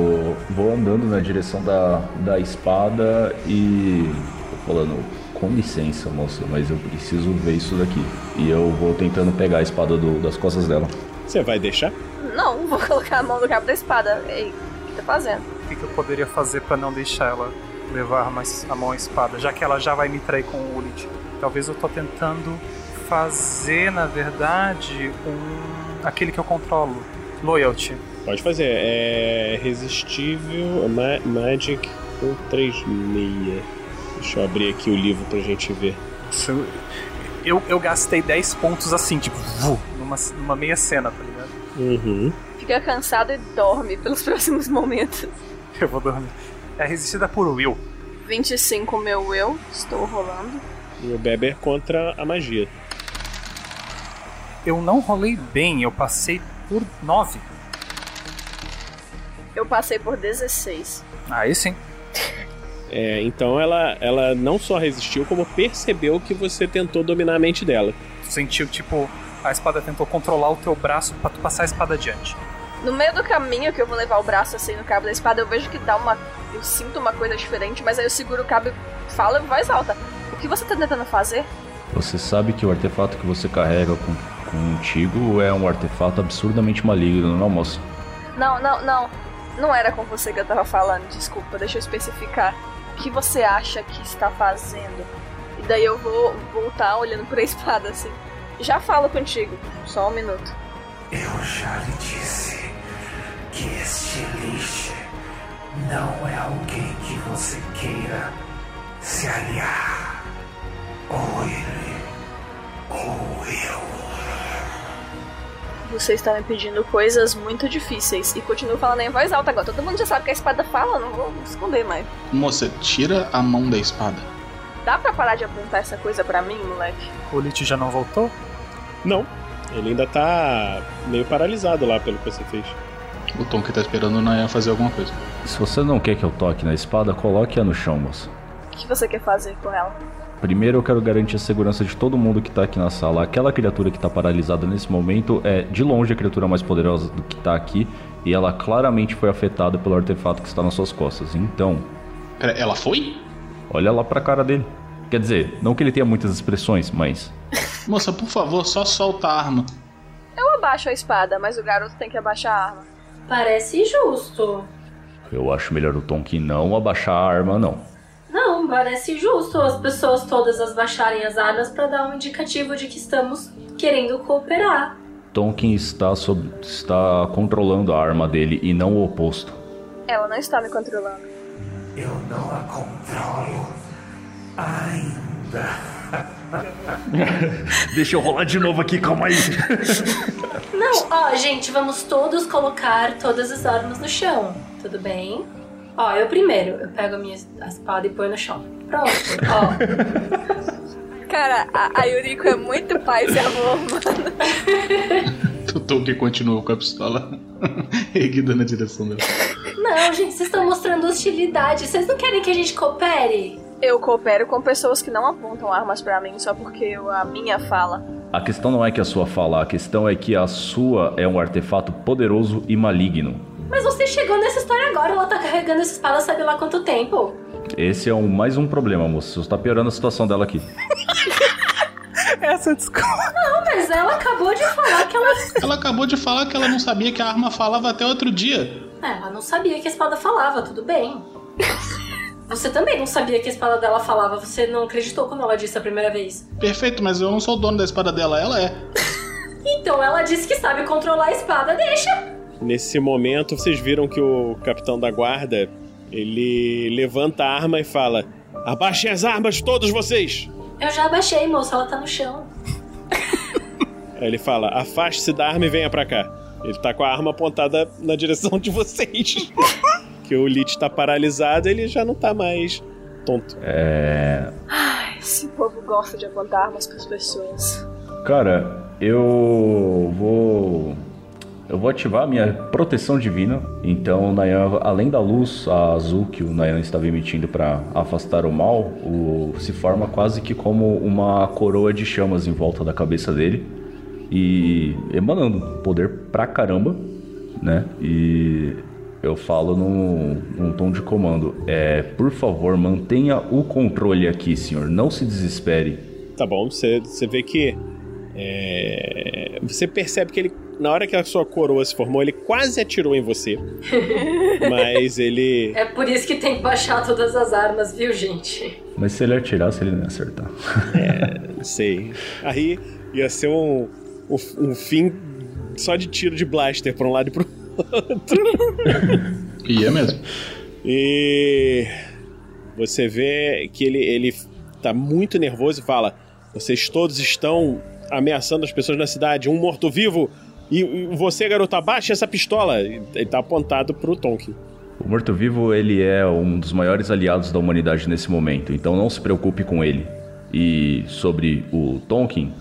vou andando na direção da, da espada e tô falando, com licença, moça, mas eu preciso ver isso daqui. E eu vou tentando pegar a espada do, das costas dela. Você vai deixar? Não, vou colocar a mão no cabo da espada. Ei, o que tá fazendo? O que, que eu poderia fazer para não deixar ela levar mais a mão à espada, já que ela já vai me trair com o Ulit? Talvez eu tô tentando fazer, na verdade, um aquele que eu controlo, loyalty. Pode fazer. É resistível ma Magic 136. Deixa eu abrir aqui o livro pra gente ver. Eu, eu gastei 10 pontos assim, tipo, numa, numa meia cena, tá ligado? Uhum. Fica cansado e dorme pelos próximos momentos. Eu vou dormir. É resistida por Will. 25 meu Will, estou rolando. E o Beber contra a magia. Eu não rolei bem, eu passei por 9. Eu passei por 16. Aí sim. É, então ela, ela não só resistiu, como percebeu que você tentou dominar a mente dela. Sentiu, tipo, a espada tentou controlar o teu braço pra tu passar a espada adiante. No meio do caminho que eu vou levar o braço assim no cabo da espada, eu vejo que dá uma. Eu sinto uma coisa diferente, mas aí eu seguro o cabo e falo em voz alta. O que você tá tentando fazer? Você sabe que o artefato que você carrega com, contigo é um artefato absurdamente maligno, não, moço? Não, não, não. Não era com você que eu tava falando, desculpa, deixa eu especificar. O que você acha que está fazendo? E daí eu vou voltar olhando pra espada assim. Já falo contigo, só um minuto. Eu já lhe disse que este lixo não é alguém que você queira se aliar. Ou ele, ou eu. Você está me pedindo coisas muito difíceis e continuo falando em voz alta agora. Todo mundo já sabe que a espada fala, não vou esconder mais. Moça, tira a mão da espada. Dá pra parar de apontar essa coisa pra mim, moleque? O Lich já não voltou? Não. Ele ainda tá meio paralisado lá pelo que você fez. O Tom que tá esperando o Nayan fazer alguma coisa. Se você não quer que eu toque na espada, coloque-a no chão, moça. O que você quer fazer com ela? Primeiro eu quero garantir a segurança de todo mundo que tá aqui na sala. Aquela criatura que tá paralisada nesse momento é de longe a criatura mais poderosa do que tá aqui. E ela claramente foi afetada pelo artefato que está nas suas costas. Então, Pera, ela foi? olha lá pra cara dele. Quer dizer, não que ele tenha muitas expressões, mas. Moça, por favor, só solta a arma. Eu abaixo a espada, mas o garoto tem que abaixar a arma. Parece justo. Eu acho melhor o Tom que não abaixar a arma, não. Não, parece justo as pessoas todas as baixarem as armas pra dar um indicativo de que estamos querendo cooperar. Tonkin está, sob, está controlando a arma dele e não o oposto. Ela não está me controlando. Eu não a controlo ainda. Deixa eu rolar de novo aqui, calma aí. Não, ó, gente, vamos todos colocar todas as armas no chão, tudo bem? Ó, eu primeiro, eu pego a minha espada e ponho no chão. Pronto, ó. Cara, a, a Yuriko é muito paz e amor, mano. Que continua com a pistola erguida na direção dela. Não, gente, vocês estão mostrando hostilidade. Vocês não querem que a gente coopere? Eu coopero com pessoas que não apontam armas pra mim só porque eu- a minha fala. A questão não é que a sua fala, a questão é que a sua é um artefato poderoso e maligno. Mas você chegou nessa história agora, ela tá carregando essa espada sabe lá quanto tempo. Esse é um, mais um problema, moço. Você está piorando a situação dela aqui. Essa desculpa. Não, mas ela acabou de falar que ela. Ela acabou de falar que ela não sabia que a arma falava até outro dia. É, ela não sabia que a espada falava, tudo bem. Você também não sabia que a espada dela falava, você não acreditou quando ela disse a primeira vez. Perfeito, mas eu não sou o dono da espada dela, ela é. Então ela disse que sabe controlar a espada, deixa. Nesse momento, vocês viram que o capitão da guarda ele levanta a arma e fala: Abaixem as armas, todos vocês! Eu já abaixei, moça, ela tá no chão. Aí ele fala: Afaste-se da arma e venha pra cá. Ele tá com a arma apontada na direção de vocês. que o Lich tá paralisado, ele já não tá mais tonto. É. Ai, esse povo gosta de apontar armas pras pessoas. Cara, eu vou. Eu vou ativar a minha proteção divina. Então, Nayan, além da luz azul que o Nayan estava emitindo para afastar o mal, o, se forma quase que como uma coroa de chamas em volta da cabeça dele e emanando poder pra caramba, né? E eu falo num, num tom de comando: é, por favor, mantenha o controle aqui, senhor. Não se desespere. Tá bom, você, você vê que. é, você percebe que ele, na hora que a sua coroa se formou, ele quase atirou em você. mas ele. É por isso que tem que baixar todas as armas, viu, gente? Mas se ele atirasse, ele não ia acertar. Não sei. Aí ia ser um, um, um fim só de tiro de blaster pra um lado e pro outro. E é mesmo. E você vê que ele, ele tá muito nervoso e fala: Vocês todos estão ameaçando as pessoas na cidade, um morto-vivo. E, e você, garoto, abaixa essa pistola. Ele tá apontado pro Tonkin. O morto-vivo, ele é um dos maiores aliados da humanidade nesse momento, então não se preocupe com ele. E sobre o Tonkin,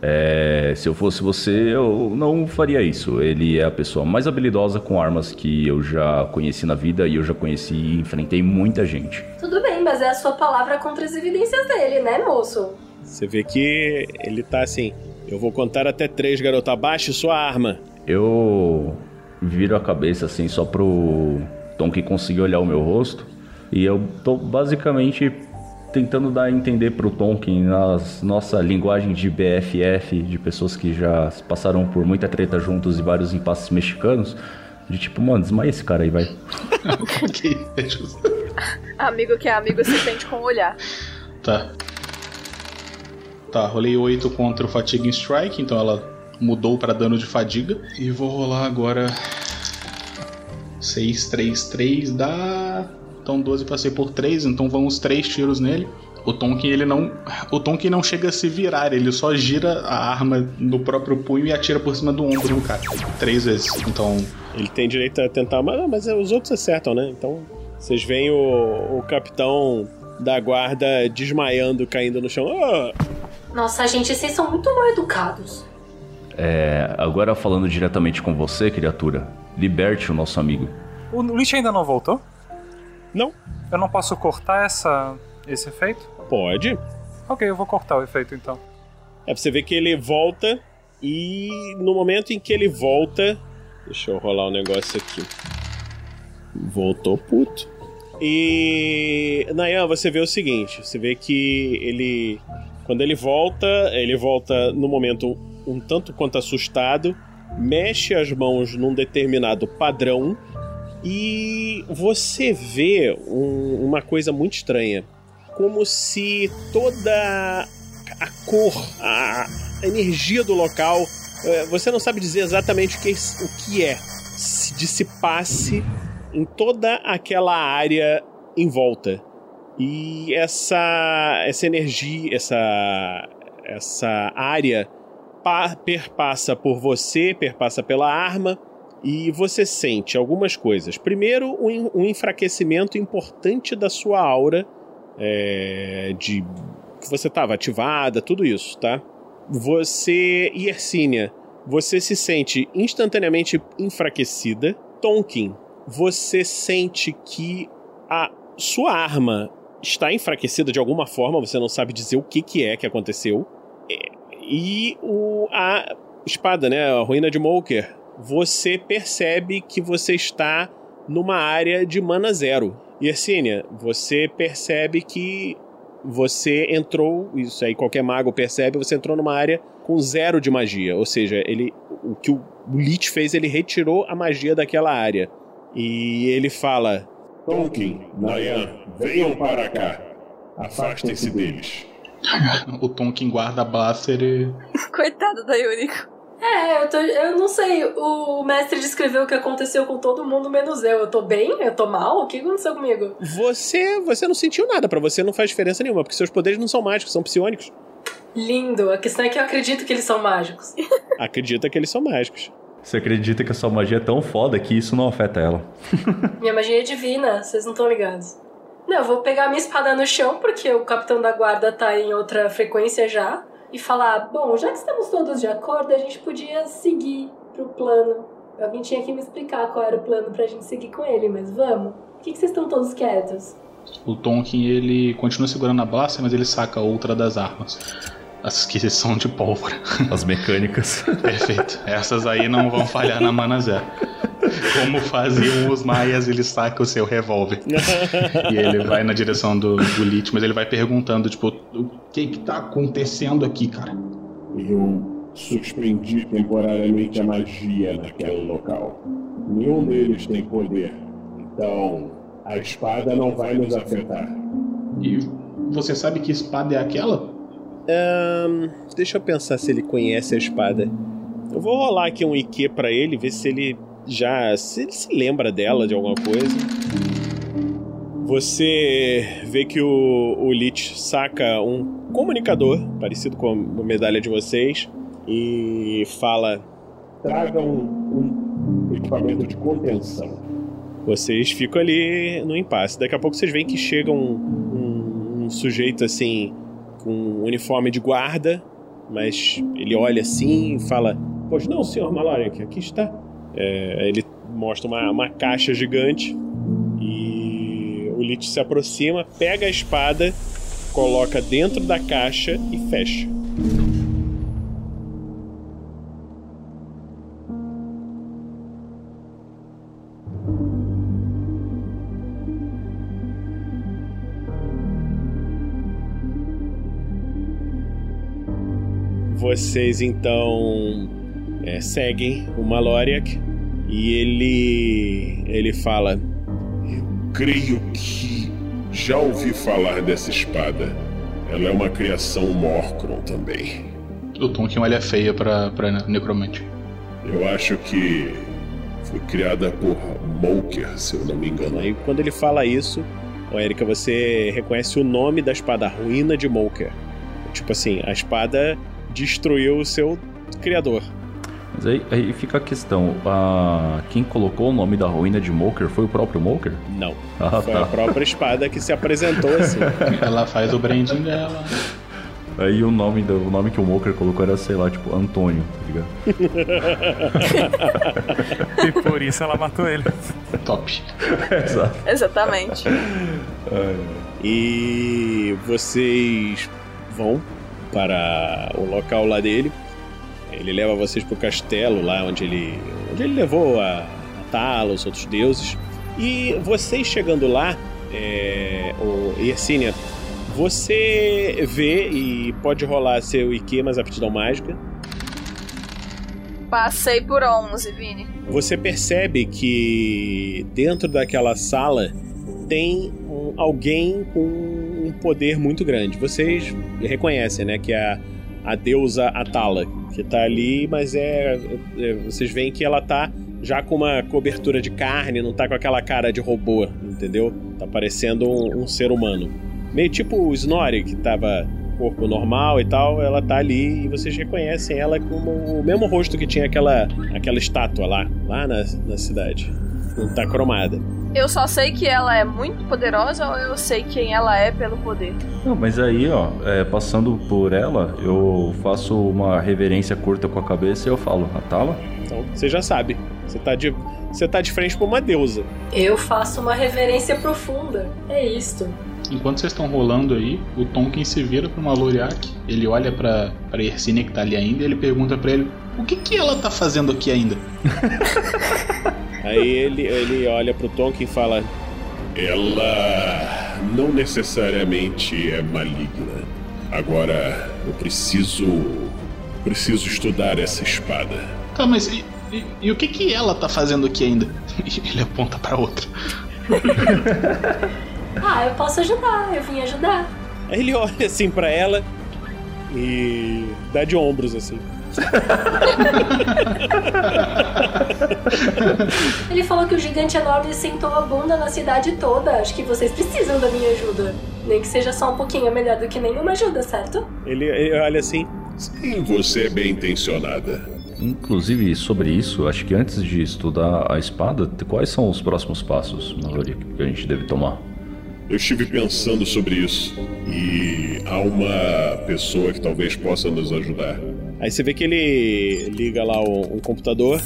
é, se eu fosse você, eu não faria isso. Ele é a pessoa mais habilidosa com armas que eu já conheci na vida e eu já conheci e enfrentei muita gente. Tudo bem, mas é a sua palavra contra as evidências dele, né, moço? Você vê que ele tá assim: Eu vou contar até três, garoto. Abaixe sua arma. Eu viro a cabeça assim só pro Tom que conseguir olhar o meu rosto e eu tô basicamente tentando dar a entender pro Tonkin na nossa linguagem de BFF, de pessoas que já passaram por muita treta juntos e vários impasses mexicanos, de tipo, mano, desmaia esse cara aí, vai. Amigo que é amigo se sente com o olhar. Tá. Tá, rolei 8 contra o Fatigue Strike, então ela mudou pra dano de fadiga. E vou rolar agora 6, 3, 3 dá. Então 12 passei por 3, então vão os 3 tiros nele. O Tonkin ele não. O Tonkin não chega a se virar, ele só gira a arma no próprio punho e atira por cima do ombro do cara. Três vezes. Então. Ele tem direito a tentar, mas, mas os outros acertam, né? Então vocês veem o, o capitão da guarda desmaiando, caindo no chão. Ah! Nossa, gente, vocês são muito mal educados. É, agora falando diretamente com você, criatura, liberte o nosso amigo. O Lich ainda não voltou? Não. Eu não posso cortar essa, esse efeito? Pode. Ok, eu vou cortar o efeito então. É pra você ver que ele volta e no momento em que ele volta. Deixa eu rolar um negócio aqui. Voltou puto. E. Nayan, você vê o seguinte: você vê que ele. Quando ele volta, ele volta no momento um tanto quanto assustado, mexe as mãos num determinado padrão e você vê um- uma coisa muito estranha. Como se toda a cor, a energia do local, eh, você não sabe dizer exatamente o que, o que é, se dissipasse em toda aquela área em volta. E essa, essa energia, essa, essa área pa- perpassa por você, perpassa pela arma, e você sente algumas coisas. Primeiro, um, en- enfraquecimento importante da sua aura, é, de que você estava ativada, tudo isso, tá? Você, Yersínia, você se sente instantaneamente enfraquecida. Tonkin, você sente que a sua arma está enfraquecida de alguma forma, você não sabe dizer o que, que é que aconteceu. É, E o, a espada, né, a ruína de Moker, você percebe que você está numa área de mana zero. Yersínia, você percebe que você entrou, isso aí qualquer mago percebe, você entrou numa área com zero de magia. Ou seja, ele, o que o Lich fez, ele retirou a magia daquela área. E ele fala: Tonkin, Nayan, venham para cá. Afastem-se deles. o Tonkin guarda a Blaster e. Coitado da Yuriko. É, eu, tô, eu não sei. O mestre descreveu o que aconteceu com todo mundo, menos eu. Eu tô bem? Eu tô mal? O que aconteceu comigo? Você, você não sentiu nada, pra você não faz diferença nenhuma, porque seus poderes não são mágicos, são psionicos. Lindo. A questão é que eu acredito que eles são mágicos. Acredita que eles são mágicos. Você acredita que a sua magia é tão foda que isso não afeta ela? Minha magia é divina, vocês não estão ligados. Não, eu vou pegar minha espada no chão, porque o capitão da guarda tá em outra frequência já. E falar, bom, já que estamos todos de acordo, a gente podia seguir pro plano. Alguém tinha que me explicar qual era o plano pra gente seguir com ele, mas vamos. Por que, que vocês estão todos quietos? O Tonkin ele continua segurando a Blaster, mas ele saca outra das armas. As que são de pólvora. As mecânicas. Perfeito. Essas aí não vão falhar na mana zero. Como faziam os maias, ele saca o seu revólver. e ele vai na direção do, do Lich, mas ele vai perguntando, tipo, o que que tá acontecendo aqui, cara? Eu suspendi temporariamente a magia naquele local. Nenhum deles tem poder. Então, a espada não vai nos afetar. E você sabe que espada é aquela? Ahn, deixa eu pensar se ele conhece a espada. Eu vou rolar aqui um IQ pra ele, ver se ele já. se ele se lembra dela de alguma coisa. Você vê que o, o Lich saca um comunicador, parecido com a medalha de vocês, e fala: Traga um, um equipamento de contenção. Vocês ficam ali no impasse. Daqui a pouco vocês veem que chega um, um- um sujeito assim, com um uniforme de guarda, mas ele olha assim e fala: Pois não, senhor Maloric, aqui está. É, ele mostra uma, uma caixa gigante e o Lich se aproxima, pega a espada, coloca dentro da caixa e fecha. Vocês então é, seguem o Maloriak e ele ele fala: Creio que já ouvi falar dessa espada. Ela é uma criação Morcron também. O Tonkin olha feia pra, pra necromante. Eu acho que foi criada por Moker, se eu não me engano. Aí quando ele fala isso, ô Erika, você reconhece o nome da espada, a Ruína de Moker. Tipo assim, a espada destruiu o seu criador. Mas aí, aí fica a questão: a... quem colocou o nome da ruína de Moker foi o próprio Moker? Não. Ah, Foi tá. a própria espada que se apresentou assim. Ela faz o branding dela. Aí o nome, do, o nome que o Moker colocou era, sei lá, tipo, Antônio, tá ligado? e por isso ela matou ele. Top. Exato. Exatamente. E vocês vão para o local lá dele. Ele leva vocês pro castelo lá onde ele, onde ele levou a, a Tala, os outros deuses. E vocês chegando lá, é, o Yersinia, você vê e pode rolar seu IQ mais aptidão mágica. Passei por 11, Vini. Você percebe que dentro daquela sala tem um- alguém com um poder muito grande. Vocês reconhecem, né, que é a, a deusa Atala, que tá ali, mas é, é- vocês veem que ela tá já com uma cobertura de carne, não tá com aquela cara de robô, entendeu? Tá parecendo um, um ser humano. Meio tipo o Snorri, que tava corpo normal e tal, ela tá ali e vocês reconhecem ela como o mesmo rosto que tinha aquela, aquela estátua lá, lá na, na cidade. Não tá cromada. Eu só sei que ela é muito poderosa ou eu sei quem ela é pelo poder? Não, mas aí, ó, é, passando por ela, eu faço uma reverência curta com a cabeça e eu falo, Atala? Então, você já sabe. Você tá de, você tá de frente pra uma deusa. Eu faço uma reverência profunda. É isto. Enquanto vocês estão rolando aí, o Tonkin se vira pra uma Loriak, ele olha pra, pra Yersinia que tá ali ainda e ele pergunta pra ele: O que que ela tá fazendo aqui ainda? Aí ele, ele olha pro Tonkin e fala: Ela não necessariamente é maligna. Agora eu preciso. Preciso estudar essa espada. Tá, mas e, e- e o que que ela tá fazendo aqui ainda? Ele aponta pra outra. Ah, eu posso ajudar. Eu vim ajudar. Aí ele olha assim pra ela e dá de ombros assim. Ele falou que o gigante enorme sentou a bunda na cidade toda. Acho que vocês precisam da minha ajuda. Nem que seja só um pouquinho é melhor do que nenhuma ajuda, certo? Ele, ele olha assim. Sim, você é bem intencionada. Inclusive, sobre isso, acho que antes de estudar a espada, quais são os próximos passos, Mallory, que a gente deve tomar? Eu estive pensando sobre isso e há uma pessoa que talvez possa nos ajudar. Aí você vê que ele liga lá o, computador.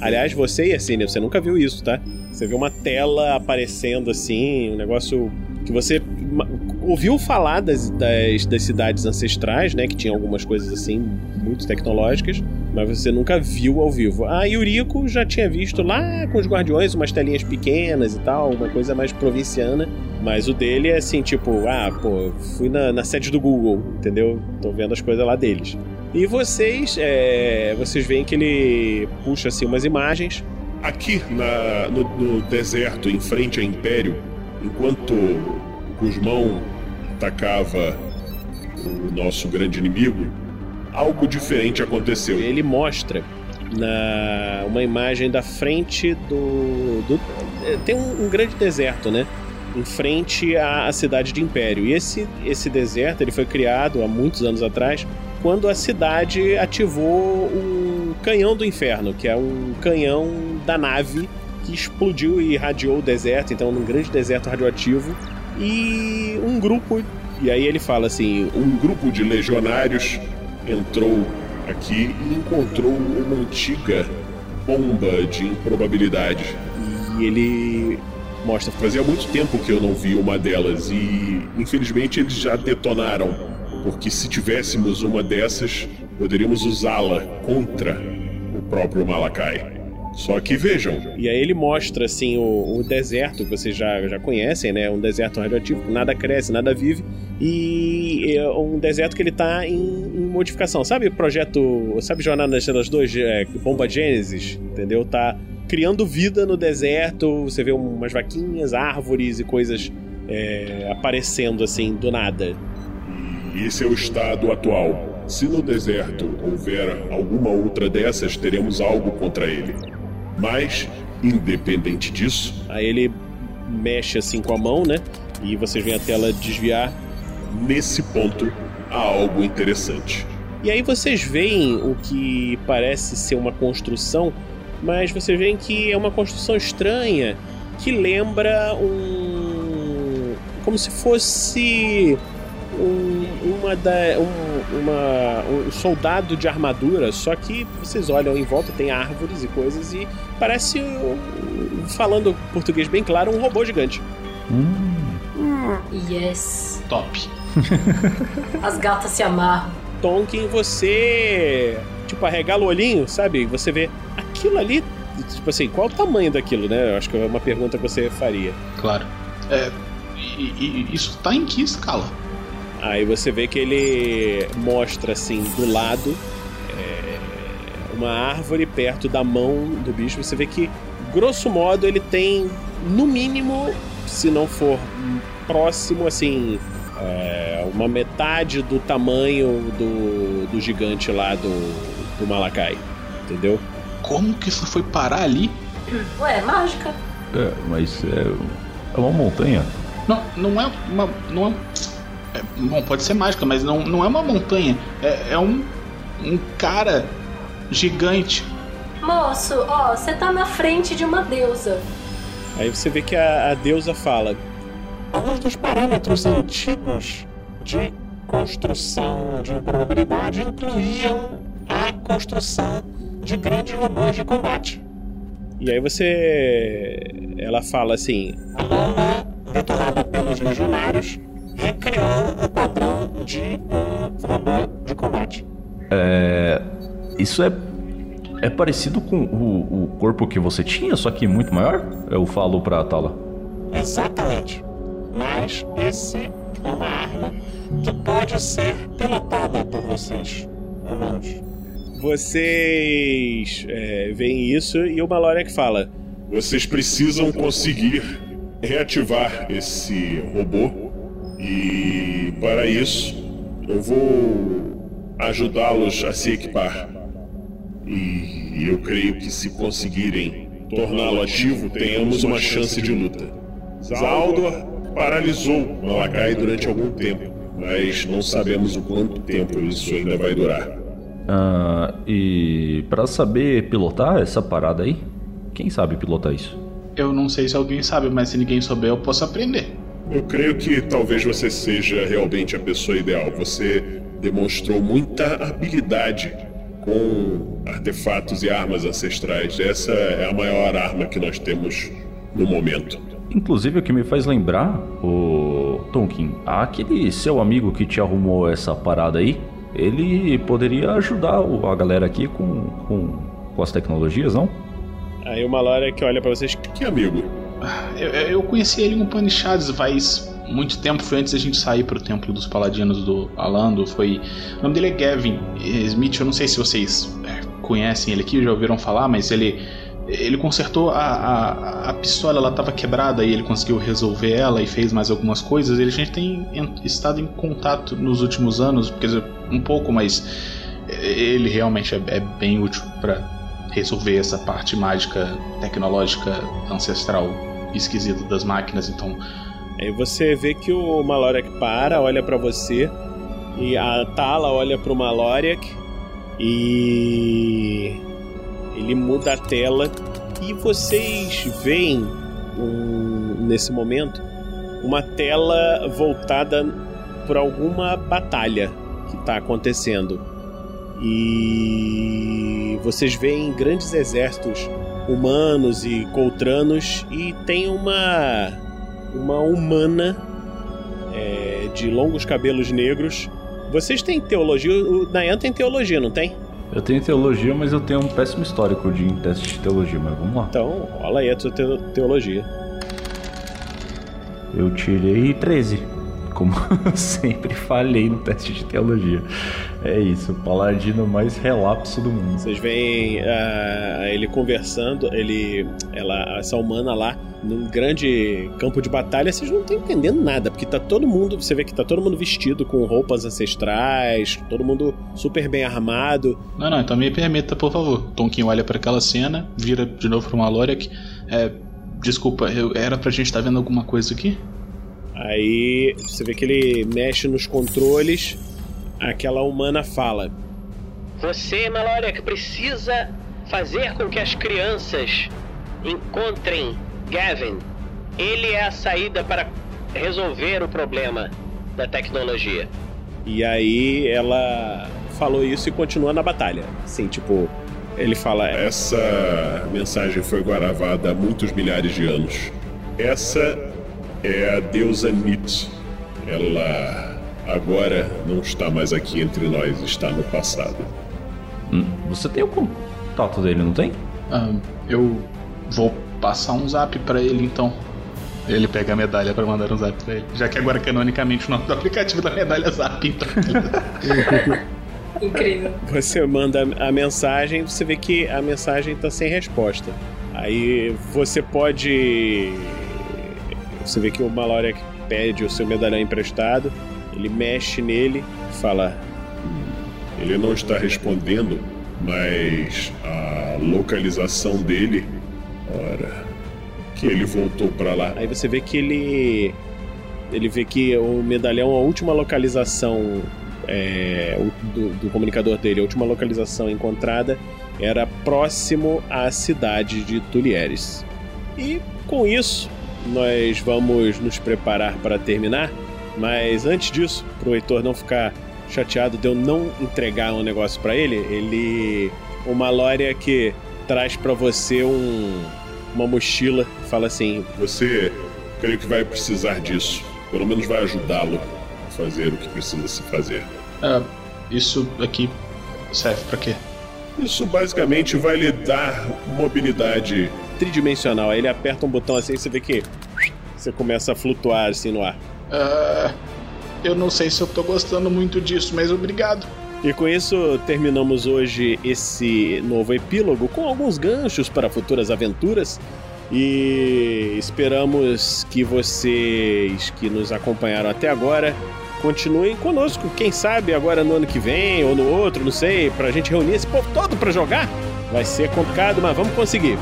Aliás, você, Yessenia, você nunca viu isso, tá? Você vê uma tela aparecendo assim, um negócio que você ouviu falar das, das, das cidades ancestrais, né? Que tinha algumas coisas assim, muito tecnológicas, mas você nunca viu ao vivo. A Yuriko já tinha visto lá com os guardiões umas telinhas pequenas e tal, uma coisa mais provinciana. Mas o dele é assim, tipo, ah, pô, fui na, na sede do Google, entendeu? Tô vendo as coisas lá deles. E vocês, é, vocês veem que ele puxa assim umas imagens. Aqui na, no, no deserto, em frente ao Império, enquanto Guzmão atacava o nosso grande inimigo, algo diferente aconteceu. Ele mostra na uma imagem da frente do, do é, tem um, um grande deserto, né? Em frente à, à cidade de Império. E esse esse deserto ele foi criado há muitos anos atrás, quando a cidade ativou um canhão do inferno, que é um canhão da nave que explodiu e irradiou o deserto, então num grande deserto radioativo. E um grupo e aí ele fala assim: Um grupo de legionários entrou aqui e encontrou uma antiga bomba de improbabilidade. E ele mostra. Fazia muito tempo que eu não vi uma delas e, infelizmente, eles já detonaram. Porque se tivéssemos uma dessas, poderíamos usá-la contra o próprio Malakai. Só que vejam, E aí ele mostra assim o, o deserto que vocês já, já conhecem, né? Um deserto radioativo, nada cresce, nada vive. E é um deserto que ele tá em, em modificação. Sabe projeto. Sabe Jornada nas Estrelas 2? É, Bomba Gênesis? Entendeu? Tá criando vida no deserto. Você vê umas vaquinhas, árvores e coisas é, aparecendo assim do nada. E esse é o estado atual. Se no deserto houver alguma outra dessas, teremos algo contra ele. Mas, independente disso, Aí ele mexe assim com a mão, né? E vocês veem a tela desviar. nesse ponto há algo interessante. E aí vocês veem o que parece ser uma construção, mas vocês veem que é uma construção estranha que lembra um. como se fosse um- uma da, um, uma um soldado de armadura, só que vocês olham em volta, tem árvores e coisas e parece, um, falando português bem claro, um robô gigante. Yes. Top. As gatas se amarram. Tonkin, você tipo arregala o olhinho, sabe? Você vê aquilo ali, tipo assim, qual o tamanho daquilo, né? Eu acho que é uma pergunta que você faria. Claro. É, e, e isso tá em que escala? Aí você vê que ele mostra assim do lado é, uma árvore perto da mão do bicho. Você vê que, grosso modo, ele tem no mínimo, se não for próximo, assim, é, uma metade do tamanho do, do gigante lá do, do Malakai. Entendeu? Como que isso foi parar ali? Ué, mágica. É, mas é, é uma montanha. Não, não é uma. Não é, é, bom, pode ser mágica, mas não, não é uma montanha. É, é um, um cara gigante. Moço, ó, você tá na frente de uma deusa. Aí você vê que a, a deusa fala: Alguns dos parâmetros antigos de construção de probabilidade incluíam a construção de grandes robôs de combate. E aí você. Ela fala assim: A lama, detonada pelos legionários, recriou o padrão de um robô de combate. É, isso é é parecido com o, o corpo que você tinha, só que muito maior? Eu falo pra Tala. Exatamente. Mas esse é uma arma que pode ser pilotada por vocês, humanos. Vocês é, veem isso e o Maloriak fala: Vocês precisam conseguir reativar esse robô e para isso eu vou ajudá-los a se equipar. E eu creio que se conseguirem torná-lo ativo, tenhamos uma chance de luta. Zaldor paralisou Malakai durante algum tempo, mas não sabemos o quanto tempo isso ainda vai durar. Ah, e pra saber pilotar essa parada aí, quem sabe pilotar isso? Eu não sei se alguém sabe, mas se ninguém souber, eu posso aprender. Eu creio que talvez você seja realmente a pessoa ideal. Você demonstrou muita habilidade com artefatos e armas ancestrais. Essa é a maior arma que nós temos no momento. Inclusive, o que me faz lembrar, o Tonkin, aquele seu amigo que te arrumou essa parada aí, ele poderia ajudar a galera aqui com, com, com as tecnologias, não? Aí o Maloriak olha pra vocês: Que amigo? Eu, eu conheci ele em Upanishads faz muito tempo, foi antes da gente sair pro Templo dos Paladinos do Alando. Foi. O nome dele é Gavin Smith, eu não sei se vocês é, conhecem ele aqui, já ouviram falar, mas ele. Ele consertou a, a, a pistola, ela estava quebrada e ele conseguiu resolver ela e fez mais algumas coisas. Ele, a gente tem estado em contato nos últimos anos, quer dizer, um pouco, mas ele realmente é, é bem útil para resolver essa parte mágica, tecnológica, ancestral, esquisita das máquinas. Então, Aí você vê que o Maloriak para, olha pra você, e a Tala olha pro Maloriak e ele muda a tela e vocês veem um- nesse momento uma tela voltada por alguma batalha que está acontecendo. E vocês veem grandes exércitos humanos e coltranos e tem uma uma humana é, de longos cabelos negros. Vocês têm teologia? O Nayan tem teologia, não tem? Eu tenho teologia, mas eu tenho um péssimo histórico de teste de teologia, mas vamos lá. Então, rola aí a tua teologia. Eu tirei 13. Como eu sempre falhei no teste de teologia. É isso, o paladino mais relapso do mundo. Vocês veem ah, ele conversando, ele, ela, essa humana lá num grande campo de batalha. Vocês não estão entendendo nada, porque tá todo mundo, você vê que tá todo mundo vestido com roupas ancestrais, todo mundo super bem armado. não, não, então me permita, por favor. Tonkin olha para aquela cena, vira de novo pro Maloriak. É, desculpa, eu, era pra gente estar vendo alguma coisa aqui? Aí você vê que ele mexe nos controles. Aquela humana fala: Você, Maloriak, precisa fazer com que as crianças encontrem Gavin. Ele é a saída para resolver o problema da tecnologia. E aí ela falou isso e continua na batalha. Assim, tipo, ele fala: Essa mensagem foi gravada há muitos milhares de anos. Essa é a deusa Nit. Ela agora não está mais aqui entre nós, está no passado. Hum, você tem o contato dele, não tem? Ah, eu vou passar um zap pra ele então. Ele pega a medalha pra mandar um zap pra ele. Já que agora, canonicamente, o nome do aplicativo da medalha é zap, então. Incrível. Você manda a mensagem, você vê que a mensagem tá sem resposta. Aí você pode. Você vê que o Malorek pede o seu medalhão emprestado, ele mexe nele e fala: Ele não está respondendo, mas a localização dele. Ora. Que ele voltou para lá. Aí você vê que ele. Ele vê que o medalhão, a última localização é, do, do comunicador dele, a última localização encontrada era próximo à cidade de Tulieres. E com isso, nós vamos nos preparar para terminar. Mas antes disso, pro Heitor não ficar chateado de eu não entregar um negócio para ele, ele. Uma Lória que traz para você um, uma mochila, fala assim: Você, creio que vai precisar disso. Pelo menos vai ajudá-lo a fazer o que precisa se fazer. Ah, isso aqui serve pra quê? Isso basicamente vai lhe dar mobilidade. Tridimensional. Aí ele aperta um botão assim e você vê que você começa a flutuar assim no ar. Ah, eu não sei se eu tô gostando muito disso, mas obrigado. E com isso terminamos hoje esse novo epílogo com alguns ganchos para futuras aventuras. E esperamos que vocês que nos acompanharam até agora continuem conosco. Quem sabe agora no ano que vem ou no outro, não sei, pra gente reunir esse povo todo pra jogar. Vai ser complicado, mas vamos conseguir.